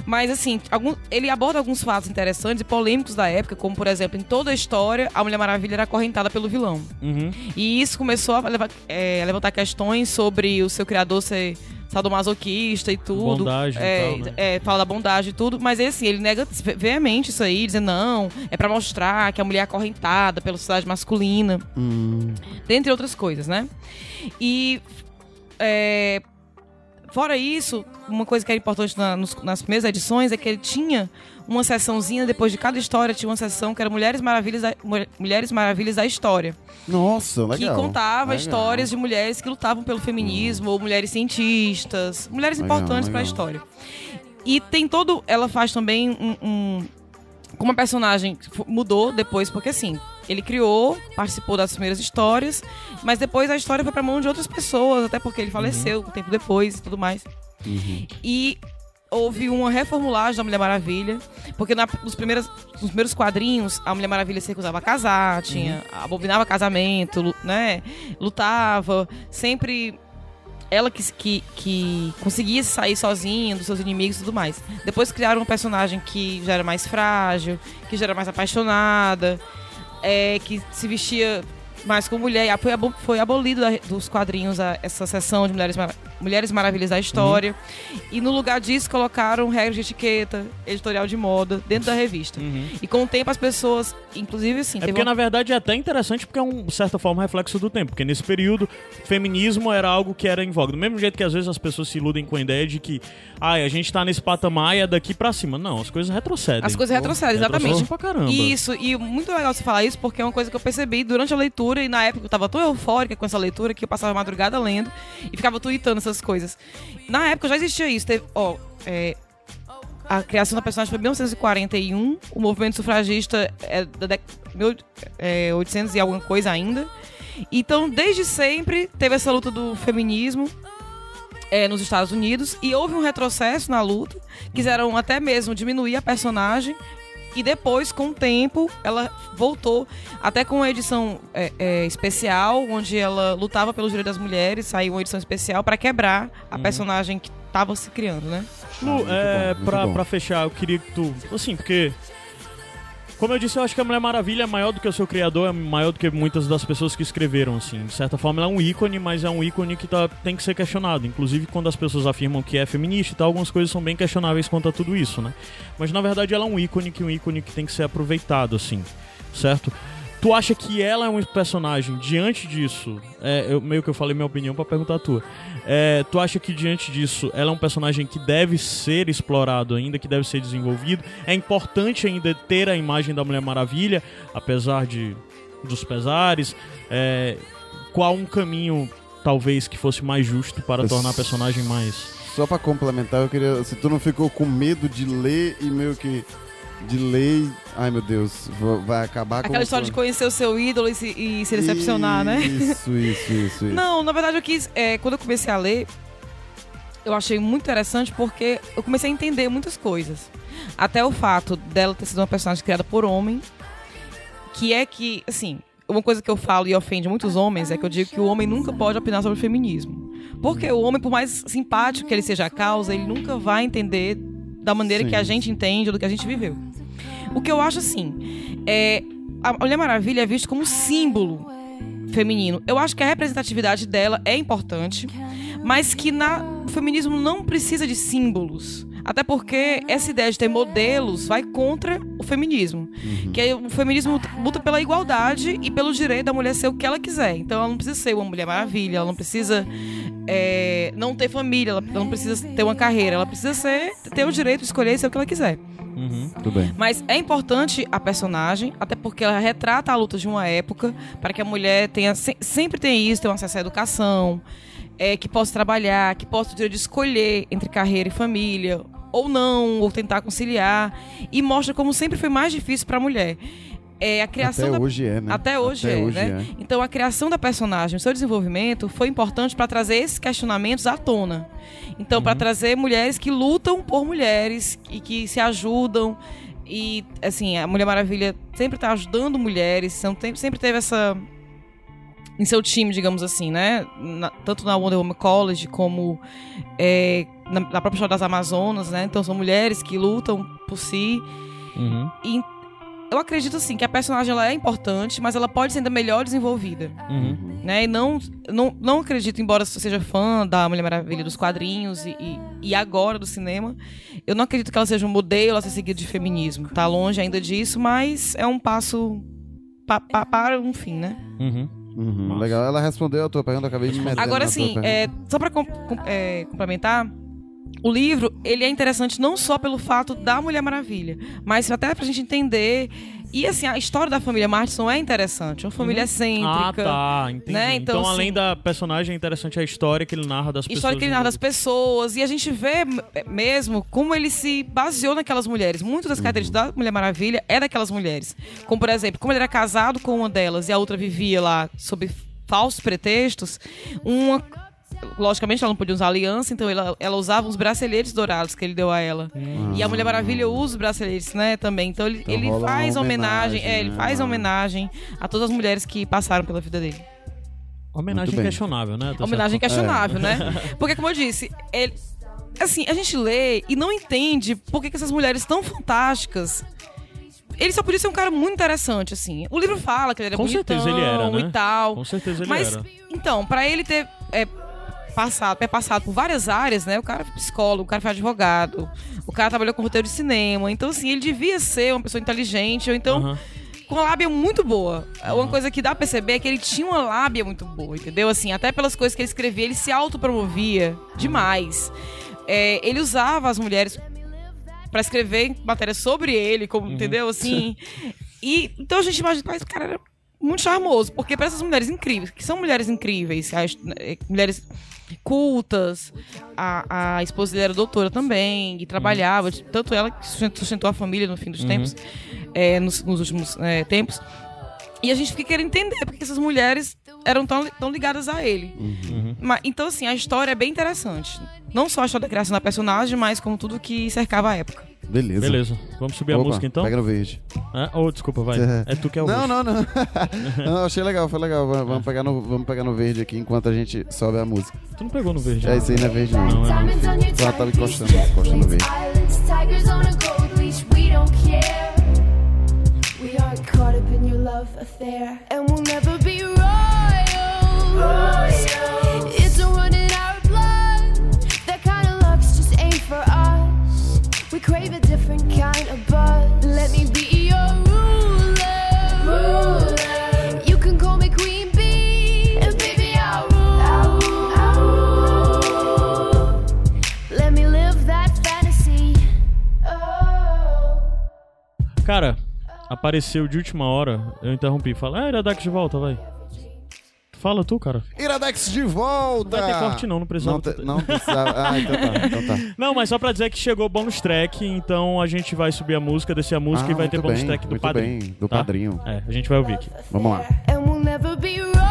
Mas, assim, algum- ele aborda alguns fatos interessantes e polêmicos da época, como, por exemplo, em toda a história, a Mulher Maravilha era acorrentada pelo vilão.
Uhum.
E isso começou a leva- é, levantar questões sobre o seu criador ser sadomasoquista e tudo.
Bondagem e
é,
tal, né?
é, fala da bondade e tudo, mas assim, ele nega ve- veemente isso aí, dizendo não, é pra mostrar que a mulher é acorrentada pela sociedade masculina,
Hum,
dentre outras coisas, né? E é, fora isso, uma coisa que era importante na- nos- nas primeiras edições é que ele tinha uma sessãozinha, depois de cada história, tinha uma sessão que era Mulheres Maravilhas da, Mu- Mulheres Maravilhas da História.
Nossa, legal.
que contava
Legal.
histórias de mulheres que lutavam pelo feminismo, ou mulheres cientistas, mulheres
Legal,
importantes para a história. E tem todo. Ela faz também um. um como a personagem mudou depois, porque assim, ele criou, participou das primeiras histórias, mas depois a história foi pra mão de outras pessoas, até porque ele faleceu um tempo depois e tudo mais. E houve uma reformulagem da Mulher Maravilha, porque na- nos, primeiros, nos primeiros quadrinhos, a Mulher Maravilha se recusava a casar, tinha, abominava casamento, né? Lutava, sempre ela que, que, que conseguia sair sozinha dos seus inimigos e tudo mais. Depois criaram um personagem que já era mais frágil, que já era mais apaixonada, é, que se vestia mais como mulher. Foi, abo- foi abolido dos quadrinhos essa seção de Mulheres, Mulheres Maravilhas da História. E no lugar disso colocaram regras de etiqueta, editorial de moda, dentro da revista. E com o tempo as pessoas, inclusive assim...
É porque,
uma-
na verdade, é até interessante porque é um, de certa forma, reflexo do tempo. Porque nesse período, feminismo era algo que era em voga. Do mesmo jeito que às vezes as pessoas se iludem com a ideia de que ai, a gente tá nesse patamar e é daqui pra cima. Não, as coisas retrocedem.
As coisas retrocedem, exatamente.
Pra caramba.
Isso, e muito legal você falar isso, porque é uma coisa que eu percebi durante a leitura, e na época eu tava tão eufórica com essa leitura que eu passava a madrugada lendo e ficava tweetando essas coisas. Na época já existia isso. Teve, ó, é, a criação da personagem foi em 1941, o movimento sufragista é da mil- é, 800 e alguma coisa ainda. Então, desde sempre, teve essa luta do feminismo é, nos Estados Unidos e houve um retrocesso na luta. Quiseram até mesmo diminuir a personagem. E depois, com o tempo, ela voltou até com uma edição é, é, especial, onde ela lutava pelos direitos das mulheres. Saiu uma edição especial para quebrar a personagem que estava se criando, né?
Lu,
muito
é, pra, pra fechar, eu queria que tu. Assim, porque. Como eu disse, eu acho que a Mulher Maravilha é maior do que o seu criador, é maior do que muitas das pessoas que escreveram, assim. De certa forma, ela é um ícone, mas é um ícone que tá, tem que ser questionado. Inclusive, quando as pessoas afirmam que é feminista e tal, algumas coisas são bem questionáveis quanto a tudo isso, né? Mas na verdade, ela é um ícone que um ícone que tem que ser aproveitado, assim, certo? Tu acha que ela é um personagem diante disso? É, eu, meio que eu falei minha opinião pra perguntar a tua. É, tu acha que diante disso ela é um personagem que deve ser explorado ainda, que deve ser desenvolvido? É importante ainda ter a imagem da Mulher Maravilha, apesar de dos pesares? É, qual um caminho talvez que fosse mais justo para tornar a personagem mais
Só pra complementar, eu queria. Se tu não ficou com medo de ler e meio que. De ler. e- Ai meu Deus, va- vai acabar com.
Aquela história de conhecer o seu ídolo e se, e se decepcionar, né?
Isso, isso, isso. isso.
Não, na verdade eu quis. é, quando eu comecei a ler, eu achei muito interessante porque eu comecei a entender muitas coisas. Até o fato dela ter sido uma personagem criada por homem, que é que, assim, uma coisa que eu falo e ofende muitos homens é que eu digo que o homem nunca pode opinar sobre o feminismo. Porque o homem, por mais simpático que ele seja a causa, ele nunca vai entender da maneira
Sim.
que a gente entende ou do que a gente viveu. O que eu acho assim, é a Mulher Maravilha é vista como símbolo feminino. Eu acho que a representatividade dela é importante, mas que na, o feminismo não precisa de símbolos. Até porque essa ideia de ter modelos vai contra o feminismo. Que é- o feminismo luta pela igualdade e pelo direito da mulher ser o que ela quiser. Então ela não precisa ser uma mulher maravilha, ela não precisa é, não ter família, ela não precisa ter uma carreira, ela precisa ser, ter o direito de escolher e ser o que ela quiser.
Tudo bem.
Mas é importante a personagem, até porque ela retrata a luta de uma época, para que a mulher tenha se- sempre tenha isso, tenha acesso à educação, é, que possa trabalhar, que possa ter de escolher entre carreira e família, ou não, ou tentar conciliar. E mostra como sempre foi mais difícil para a mulher. É, a criação
Até
da...
hoje é, né?
Até hoje
Até
é,
hoje
né?
é.
Então a criação da personagem, o seu desenvolvimento foi importante para trazer esses questionamentos à tona. Então
Uhum.
para trazer mulheres que lutam por mulheres e que se ajudam e assim a Mulher Maravilha sempre está ajudando mulheres, tem- sempre teve essa em seu time, digamos assim, né? Na- tanto na Wonder Woman College como é, na, na própria história das Amazonas, né? Então são mulheres que lutam por si
Uhum.
e eu acredito assim que a personagem ela é importante, mas ela pode ser ainda melhor desenvolvida,
Uhum.
né? E não, não, não acredito, embora seja fã da Mulher Maravilha dos quadrinhos e, e, e agora do cinema, eu não acredito que ela seja um modelo a ser seguido de feminismo. Tá longe ainda disso, mas é um passo pa- pa- para um fim, né?
Uhum.
Uhum, legal. Ela respondeu a tua pergunta, eu acabei de meter
Agora sim, é, só pra com- com- é, complementar, o livro ele é interessante não só pelo fato da Mulher Maravilha, mas até pra gente entender. E assim, a história da família Martinson é interessante. Uma família
Ah,
excêntrica.
tá, entendi.
né?
Então,
Então,
além
assim-
da personagem, é interessante a história que ele narra das pessoas.
História que ele narra das pessoas. E a gente vê m- mesmo como ele se baseou naquelas mulheres. Muitas das características da Mulher Maravilha é daquelas mulheres. Como, por exemplo, como ele era casado com uma delas e a outra vivia lá sob falsos pretextos, uma. Logicamente, ela não podia usar aliança, então ela, ela usava os braceletes dourados que ele deu a ela. E a Mulher Maravilha usa os braceletes, né, também. Então ele,
Então
ele faz homenagem,
homenagem,
é, ele
né?
faz homenagem a todas as mulheres que passaram pela vida dele.
Homenagem questionável, né?
Homenagem
certo.
questionável, né? [LAUGHS] Porque, como eu disse, ele, assim, a gente lê e não entende por que, que essas mulheres tão fantásticas. Ele só podia ser um cara muito interessante, assim. O livro fala que ele era
Com
bonitão
certeza ele era, né?
e tal.
Com certeza ele
Mas,
era.
então, pra ele ter é, passado, ter passado por várias áreas, né? O cara foi psicólogo, o cara foi advogado, o cara trabalhou com roteiro de cinema. Então, assim, ele devia ser uma pessoa inteligente, ou então
Aham.
com uma lábia muito boa. Uma coisa que dá pra perceber é que ele tinha uma lábia muito boa, entendeu? Assim, até pelas coisas que ele escrevia, ele se autopromovia demais. É, ele usava as mulheres pra escrever matérias sobre ele, como, entendeu? Assim. [LAUGHS] E então a gente imagina, mas o cara era muito charmoso, porque para essas mulheres incríveis, que são mulheres incríveis, as- eh, mulheres cultas, a, a esposa dele era doutora também, e trabalhava, tanto ela que sustentou a família no fim dos tempos, eh, nos, nos últimos eh, tempos. E a gente fica querendo entender porque essas mulheres eram tão, tão ligadas a ele. Mas, então, assim, a história é bem interessante. Não só a história da criação da personagem, mas como tudo que cercava a época.
Beleza.
Beleza. Vamos subir a
Opa,
música então?
Pega no verde.
É? Oh, desculpa, vai. É tu que é o
Não, não, não. [LAUGHS] não. Achei legal, foi legal. Vamos, pegar no, vamos pegar no verde aqui enquanto a gente sobe a música.
Tu não pegou no verde.
É isso aí, não é verde não.
Não, é não.
Ela tava encostando, encostando no verde.
Islands, tigers on a gold leash, we don't care. We aren't caught up in your love affair, and we'll never be
Cara, apareceu de última hora, eu interrompi. Fala, ah, Iradex de volta, vai. Fala tu, cara.
Iradex de volta!
Não vai ter corte não, não precisava.
Não, te- não precisava. Ah, então tá, então tá. [LAUGHS]
Não, mas só pra dizer que chegou bônus track, então a gente vai subir a música, descer a música
Ah,
e vai ter bônus track do padrinho.
bem, do
tá?
padrinho.
É, a gente vai ouvir aqui.
Vamos lá.
And we'll never be royals.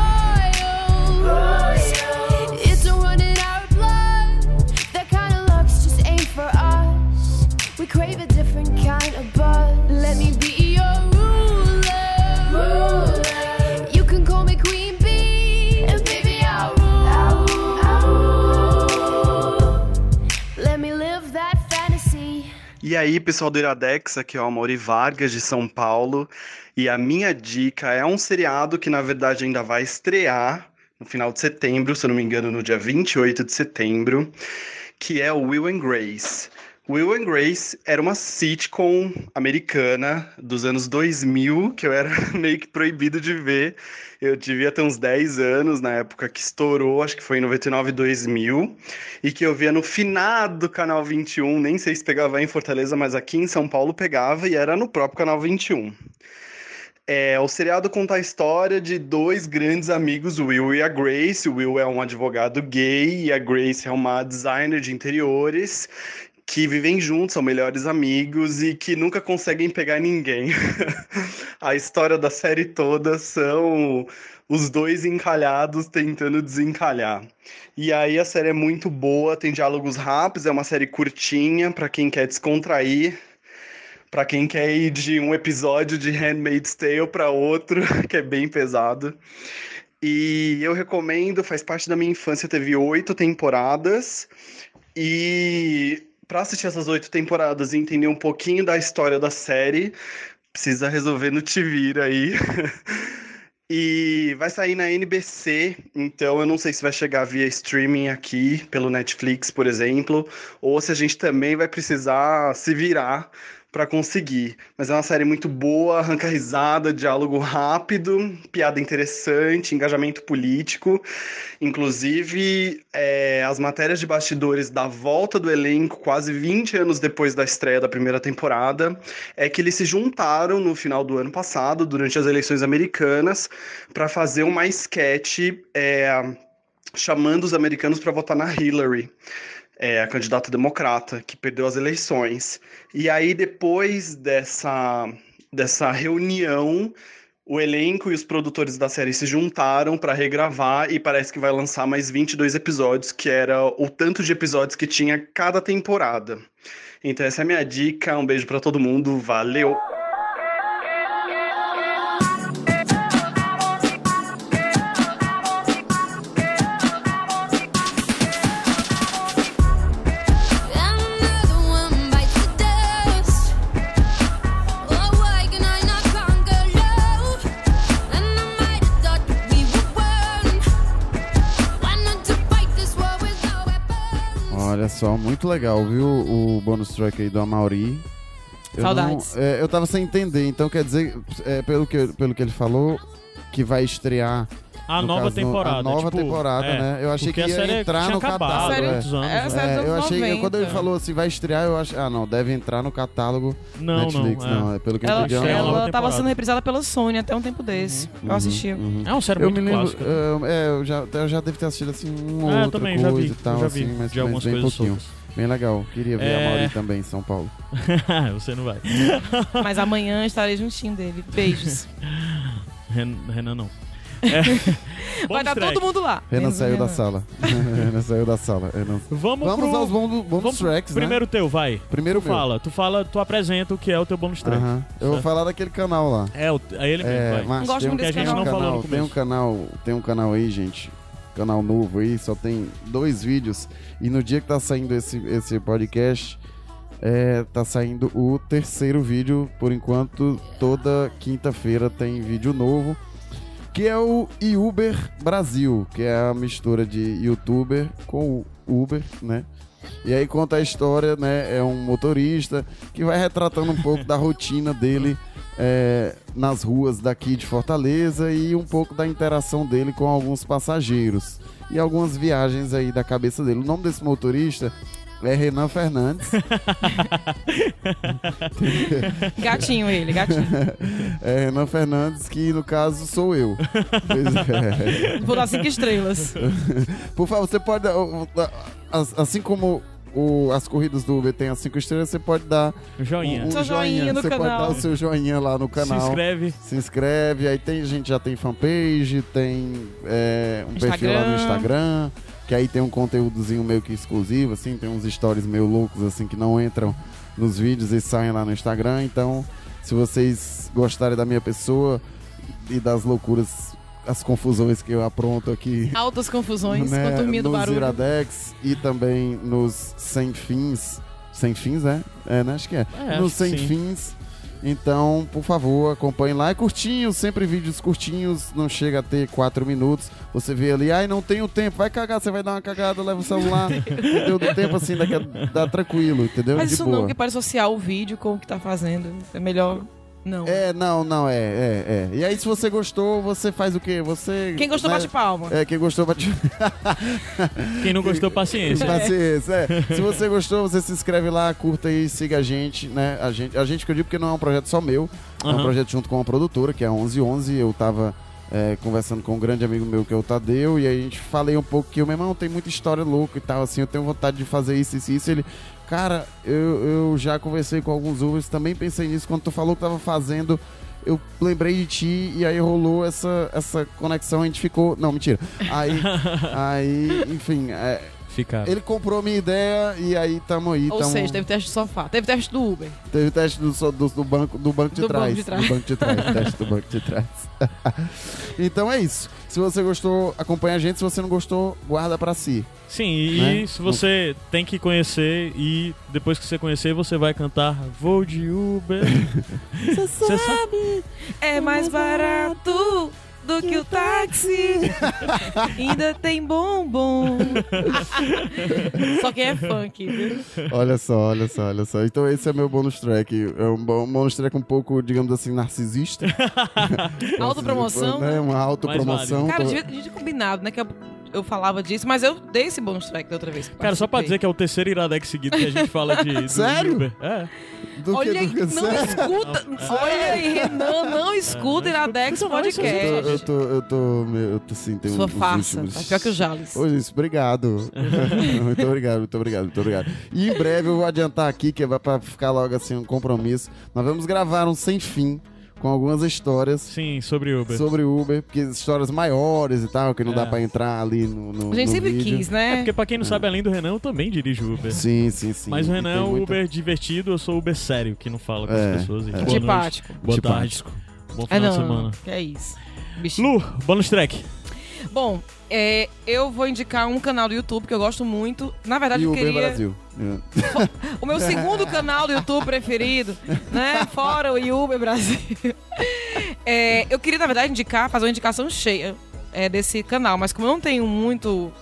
It's a run in our blood. That kind of luck's just ain't for us. We crave a different kind of buzz. Let me be
E aí, pessoal do Iradex, aqui é o Amaury Vargas, de São Paulo. E a minha dica é um seriado que, na verdade, ainda vai estrear no final de setembro, se eu não me engano, no dia 28 de setembro, que é o Will and Grace. Will and Grace era uma sitcom americana dos anos 2000, que eu era [LAUGHS] meio que proibido de ver. Eu devia ter uns 10 anos na época que estourou, acho que foi em 99, 2000, e que eu via no finado Canal 21, nem sei se pegava em Fortaleza, mas aqui em São Paulo pegava e era no próprio Canal 21. É, o seriado conta a história de dois grandes amigos, o Will e a Grace. O Will é um advogado gay e a Grace é uma designer de interiores que vivem juntos, são melhores amigos e que nunca conseguem pegar ninguém. [LAUGHS] a história da série toda são os dois encalhados tentando desencalhar. E aí a série é muito boa, tem diálogos rápidos, é uma série curtinha para quem quer descontrair. Pra quem quer ir de um episódio de Handmaid's Tale para outro, [LAUGHS] que é bem pesado. E eu recomendo, faz parte da minha infância, teve oito temporadas. E para assistir essas oito temporadas e entender um pouquinho da história da série, precisa resolver no Te Vira aí. [LAUGHS] E vai sair na NBC, então eu não sei se vai chegar via streaming aqui, pelo Netflix, por exemplo, ou se a gente também vai precisar se virar pra conseguir. Mas é uma série muito boa, arranca risada, diálogo rápido, piada interessante, engajamento político. Inclusive, é, as matérias de bastidores da volta do elenco, quase 20 anos depois da estreia da primeira temporada, é que eles se juntaram no final do ano passado, durante as eleições americanas, para fazer uma sketch é, chamando os americanos para votar na Hillary é, a candidata democrata, que perdeu as eleições. E aí, depois dessa, dessa reunião, o elenco e os produtores da série se juntaram para regravar e parece que vai lançar mais 22 episódios, que era o tanto de episódios que tinha cada temporada. Então, essa é a minha dica. Um beijo para todo mundo. Valeu!
Muito legal, viu? O bônus track aí do Amauri. Eu
Saudades.
não- é, eu tava sem entender, então quer dizer, é, pelo, que, pelo que ele falou, que vai estrear
A
no
nova
caso,
temporada.
A nova
tipo,
temporada,
é,
né? Eu achei que ia entrar no
acabado
catálogo. É.
anos,
é,
né?
série
É,
dos
eu achei que
90.
quando ele falou assim, vai estrear, eu achei, ah, não, deve entrar no catálogo
Não,
Netflix,
não. é.
não, é pelo que eu
Ela,
entendi. é uma
Ela-
nova-
ela
temporada.
tava sendo reprisada pela Sony até um tempo desse. Eu assisti.
Uhum.
É uma série
Eu
muito
me lembro, uh, é, eu já, eu já devo ter assistido assim uma
É, eu
outra
também já
coisa
vi.
e tal,
eu já vi
assim, mas,
de
mas
algumas
bem
coisas
pouquinho. Bem legal. Queria ver
É.
a Mauri também em São Paulo. [LAUGHS]
Você não vai. [LAUGHS]
Mas amanhã estarei juntinho dele. Beijos. [LAUGHS]
Ren- Renan não. É.
Vai
track.
todo mundo lá.
Renan saiu da
Renan.
sala. Renan saiu da sala. Não-
Vamos,
Vamos
pro...
aos bônus,
Vamos
tracks, né?
Primeiro teu, vai.
Primeiro
tu
meu.
fala, tu fala, tu apresenta o que é o teu bônus track.
Aham. Eu vou falar daquele canal lá.
É, o- é ele mesmo,
É,
vai.
mas
Não gosto
tem um,
canal. Não falou
tem um canal, tem um canal aí, gente. Canal novo aí, só tem dois vídeos. E no dia que tá saindo esse, esse podcast, é, tá saindo o terceiro vídeo. Por enquanto, toda quinta-feira tem vídeo novo. Que é o Uber Brasil, que é a mistura de youtuber com Uber, né? E aí conta a história, né? É um motorista que vai retratando um pouco da rotina dele é, nas ruas daqui de Fortaleza e um pouco da interação dele com alguns passageiros e algumas viagens aí da cabeça dele. O nome desse motorista é Renan Fernandes. [LAUGHS]
Gatinho ele, gatinho. [LAUGHS]
É Renan Fernandes, que no caso sou eu. Pois é.
Vou dar cinco estrelas. [LAUGHS]
Por favor, você pode. Assim como o- as corridas do Uber tem as cinco estrelas, você pode dar
Joinha.
um, um
Seu joinha no
Você pode
canal.
dar o seu joinha lá no
Se
canal.
inscreve.
Se inscreve, aí tem gente já tem fanpage, tem é, um perfil lá no
Instagram.
Instagram, que aí tem um conteúdozinho meio que exclusivo, assim, tem uns stories meio loucos assim que não entram nos vídeos e saem lá no Instagram. Então, se vocês gostarem da minha pessoa e das loucuras, as confusões que eu apronto aqui
Altas confusões [LAUGHS]
né,
com a turminha do
nos
barulho.
Iradex e também nos Sem Fins. Sem Fins, é? É, né? Acho que é.
É,
nos
que
Sem. Fins. Então, por favor, acompanhe lá. É curtinho, sempre vídeos curtinhos, não chega a ter quatro minutos. Você vê ali, ai, não tenho tempo, vai cagar, você vai dar uma cagada, leva o celular. [LAUGHS] entendeu? Do tempo assim, dá, dá tranquilo, entendeu?
Mas
De
isso
boa.
não, porque pode associar o vídeo com o que tá fazendo. É melhor não.
É, não, não, é, é, é. E aí, se você gostou, você faz o quê? Você.
Quem gostou,
né?
bate palma.
É, quem gostou, bate. [LAUGHS]
Quem não gostou, paciência.
Paciência, é. Se você gostou, você se inscreve lá, curta aí, siga a gente, né? A gente, a gente que eu digo porque não é um projeto só meu, é um projeto junto com uma produtora, que é a 1111. Eu tava é, conversando com um grande amigo meu, que é o Tadeu, e aí a gente falei um pouco que o meu irmão tem muita história louca e tal, assim, eu tenho vontade de fazer isso, isso, isso. Ele, cara, eu, eu já conversei com alguns Ubers, também pensei nisso, quando tu falou que tava fazendo. Eu lembrei de ti e aí rolou essa, essa conexão, a gente ficou. Não, mentira. Aí, [LAUGHS] aí enfim, é,
Fica.
ele comprou minha ideia e aí tamo aí.
Ou
tamo-
seja, teve teste do sofá. Teve teste do Uber.
teve teste do, do, do banco, do banco de
Do
trás.
banco de trás.
Do banco de trás. [LAUGHS] teste do banco de trás. [LAUGHS] então é isso. Se você gostou, acompanha a gente. Se você não gostou, guarda pra si.
Sim, e
Né?
se você tem que conhecer e depois que você conhecer, você vai cantar Vou de Uber. [LAUGHS] Você sabe?
É mais barato do que o táxi. [LAUGHS] Ainda tem bombom. Só quem é funk, viu?
Olha só, olha só, olha só. Então esse é meu bônus track. É um bônus track um pouco, digamos assim, narcisista. [LAUGHS]
Autopromoção.
Né? Uma autopromoção.
Cara,
Tô-
devia, devia ter combinado, né? Que eu, eu falava disso, mas eu dei esse bônus track da outra vez.
Cara, só pra dizer que é o terceiro Iradex seguido que a gente fala de. [LAUGHS]
Sério?
Uber. É.
Do
Olha
que,
aí,
do que,
não
sério?
escuta. Olha aí, Renan, não escuta Iradex
Escuta não, isso
Podcast.
Eu, eu tô, eu tô, eu tô assim, tem
Sua
uns
farsa.
últimos-
Tá pior que o Jales.
Ô, isso, obrigado. [LAUGHS] muito obrigado, muito obrigado, muito obrigado. E em breve eu vou adiantar aqui, que vai pra ficar logo assim um compromisso. Nós vamos gravar um sem fim com algumas histórias
Sim, sobre Uber.
sobre Uber, porque histórias maiores e tal, que não dá
É.
pra entrar ali no, no
A gente
no
sempre
vídeo.
quis,
É
né?
porque pra quem não sabe, além do Renan, eu também dirijo Uber.
Sim, sim, sim.
Mas o Renan é o
muita-
Uber divertido, eu sou Uber sério, que não fala com
É,
as pessoas.
É.
boa noite,
Antipático.
boa tarde,
Antipático.
bom
Ah,
final de
não.
semana.
Que é isso. Bichinho.
Lu, bônus track.
Bom, é, eu vou indicar um canal do YouTube que eu gosto muito. Na verdade,
E
eu
Uber
queria.
Brasil. É.
O meu segundo canal do YouTube preferido, né? Fora o Uber Brasil. É, eu queria, na verdade, indicar, fazer uma indicação cheia é, desse canal, mas como eu não tenho muito.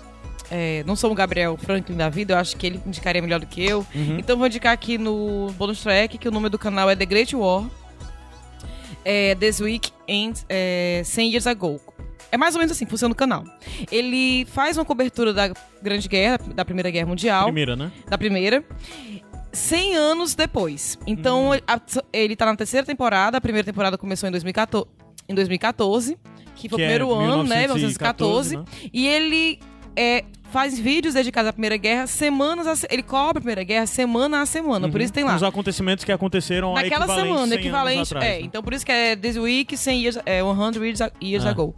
é, não sou um Gabriel Franklin da vida, eu acho que ele indicaria melhor do que eu. Então vou indicar aqui no bonus track que o nome do canal é The Great War. É, This Week and é, 100 Years Ago. É mais ou menos assim funciona o canal. Ele faz uma cobertura da Grande Guerra, da Primeira Guerra Mundial
Primeira, né?
da primeira. 100 anos depois. Então, a- ele tá na terceira temporada. A primeira temporada começou em 2014, em 2014 que foi
Que
o
é
primeiro ano, né?
1914,
1914.
né?
E ele é, faz vídeos dedicados à Primeira Guerra semanas a se- Ele cobre a Primeira Guerra semana a semana. Por isso tem lá.
Os acontecimentos que aconteceram
Naquela semana,
100 anos
equivalente.
atrás,
é,
né?
então por isso que é This Week, 100 years, é, 100 years, a- years
Ah.
ago.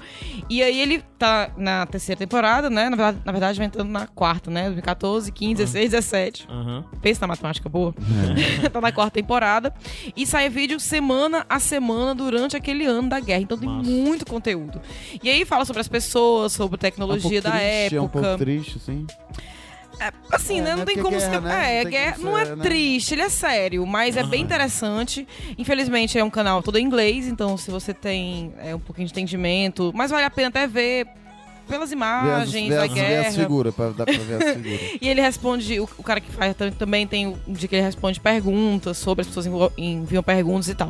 E aí ele tá na terceira temporada, né? Na verdade, na verdade vai entrando na quarta, né? 2014, 15, 16, 17.
Aham.
Pensa na matemática boa. [LAUGHS] tá na quarta temporada. E sai vídeo semana a semana durante aquele ano da guerra. Então tem
Massa.
muito conteúdo. E aí fala sobre as pessoas, sobre
É um
tecnologia
pouco
da
triste, É um triste, sim.
Assim,
É,
né?
né?
Não tem
Porque
como
guerra,
ser.
né?
É,
Não tem
guerra não é
né?
triste, ele é sério, mas é bem interessante. Infelizmente é um canal todo em inglês, então se você tem é, um pouquinho de entendimento, mas vale a pena até ver pelas
Vê as,
imagens
vê
da
as, vê as
guerra.
figuras, pra, dá pra ver as figuras. [LAUGHS]
E ele responde, o, o cara que faz tam- também tem um dia que ele responde perguntas sobre, as pessoas envo- enviam perguntas e tal.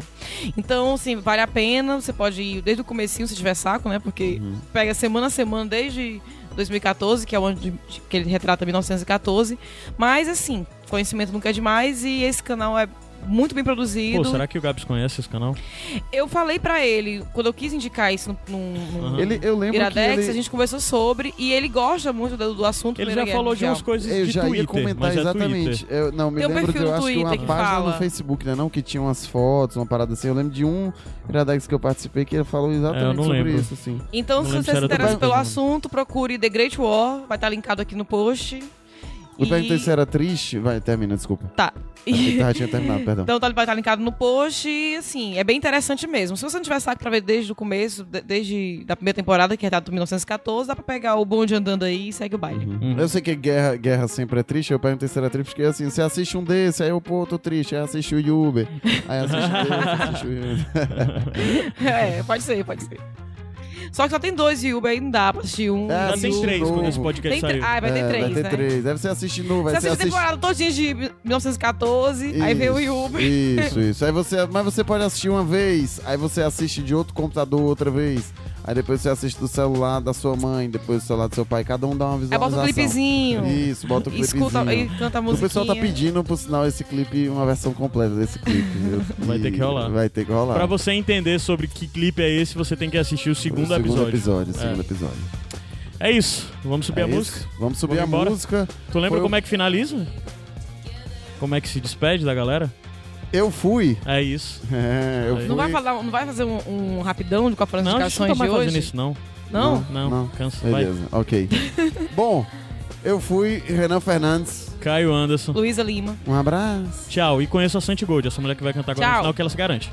Então, assim, vale a pena, você pode ir desde o comecinho se tiver saco, né? Porque pega semana a semana desde 2014, que é o ano que ele retrata 1914. Mas, assim, conhecimento nunca é demais e esse canal é muito bem produzido.
Pô, será que o Gabs conhece esse canal?
Eu falei pra ele, quando eu quis indicar isso no
Aham.
Ele, eu lembro
Iradex,
que ele...
a gente conversou sobre e ele gosta muito do, do assunto
Ele já
Guerra
falou de
Mundial.
umas coisas
Eu
de
já
Twitter,
ia comentar
mas é
exatamente.
Twitter.
Eu, não, me
Tem
lembro que
perfil
eu
no
acho que uma
Twitter que
página
fala.
no Facebook, né? Não, que tinha umas fotos, uma parada assim. Eu lembro de um Iradex que eu participei que ele falou
É, eu
exatamente
não
sobre
lembro.
isso, assim.
Então,
Não
se você
se
interessa pelo assunto, procure The Great War, vai estar linkado aqui no post.
Eu
E-
perguntei se era triste. Vai, termina, desculpa.
Tá.
Que já tinha terminado, perdão.
Então tá- vai estar linkado no post e, assim, é bem interessante mesmo. Se você não tiver saco pra ver desde o começo, de- desde da primeira temporada, que é data de 1914, dá pra pegar o bonde andando aí e segue o baile.
Uhum.
Eu sei que guerra, guerra sempre é triste, eu perguntei se era triste, porque assim, você assiste um desse, aí eu, pô, tô triste, aí assiste o Uber, aí assiste desse, assiste o Uber. [LAUGHS]
é, pode ser, pode ser. Só que só tem dois Yuba aí, não dá pra assistir um.
É,
tem
um
três quando esse podcast
Tem tre-
saiu.
Ah, vai ter
É,
três,
vai ter
né?
três. Deve você assiste novo,
Você
vai ser
assiste a
assiste...
temporada todinha de 1914, aí vem o Yuba.
Isso, isso. Aí você, mas você pode assistir uma vez, aí você assiste de outro computador outra vez. Aí depois você assiste do celular da sua mãe, depois do celular do seu pai, cada um dá uma
Aí
visualização.
bota um clipezinho.
Isso, bota o
e
clipezinho.
escuta e canta a
O pessoal tá pedindo, por sinal, esse clipe, uma versão completa desse clipe. viu?
Vai ter que rolar.
Vai ter que rolar.
Pra você entender sobre que clipe é esse, você tem que assistir o segundo,
segundo
episódio.
episódio.
É.
segundo episódio.
É isso. Vamos subir
É
a
isso.
música?
Vamos subir
Vamos
a
embora?
música.
Tu lembra
Foi o-
como é que finaliza? Como é que se despede da galera?
Eu fui.
É isso. [LAUGHS]
É, eu fui.
Não vai, falar, não vai fazer um, um rapidão de qual foram as
Não, a gente não
indicações
tá mais
de
fazendo
hoje?
isso, não.
Não?
Não,
Não.
cansa. Vai.
Beleza, ok. [LAUGHS] Bom, eu fui Renan Fernandes.
Caio Anderson.
Luísa Lima.
Um abraço.
Tchau. E conheço a Santi Gold, essa mulher que vai cantar agora no
Tchau.
final que ela se garante.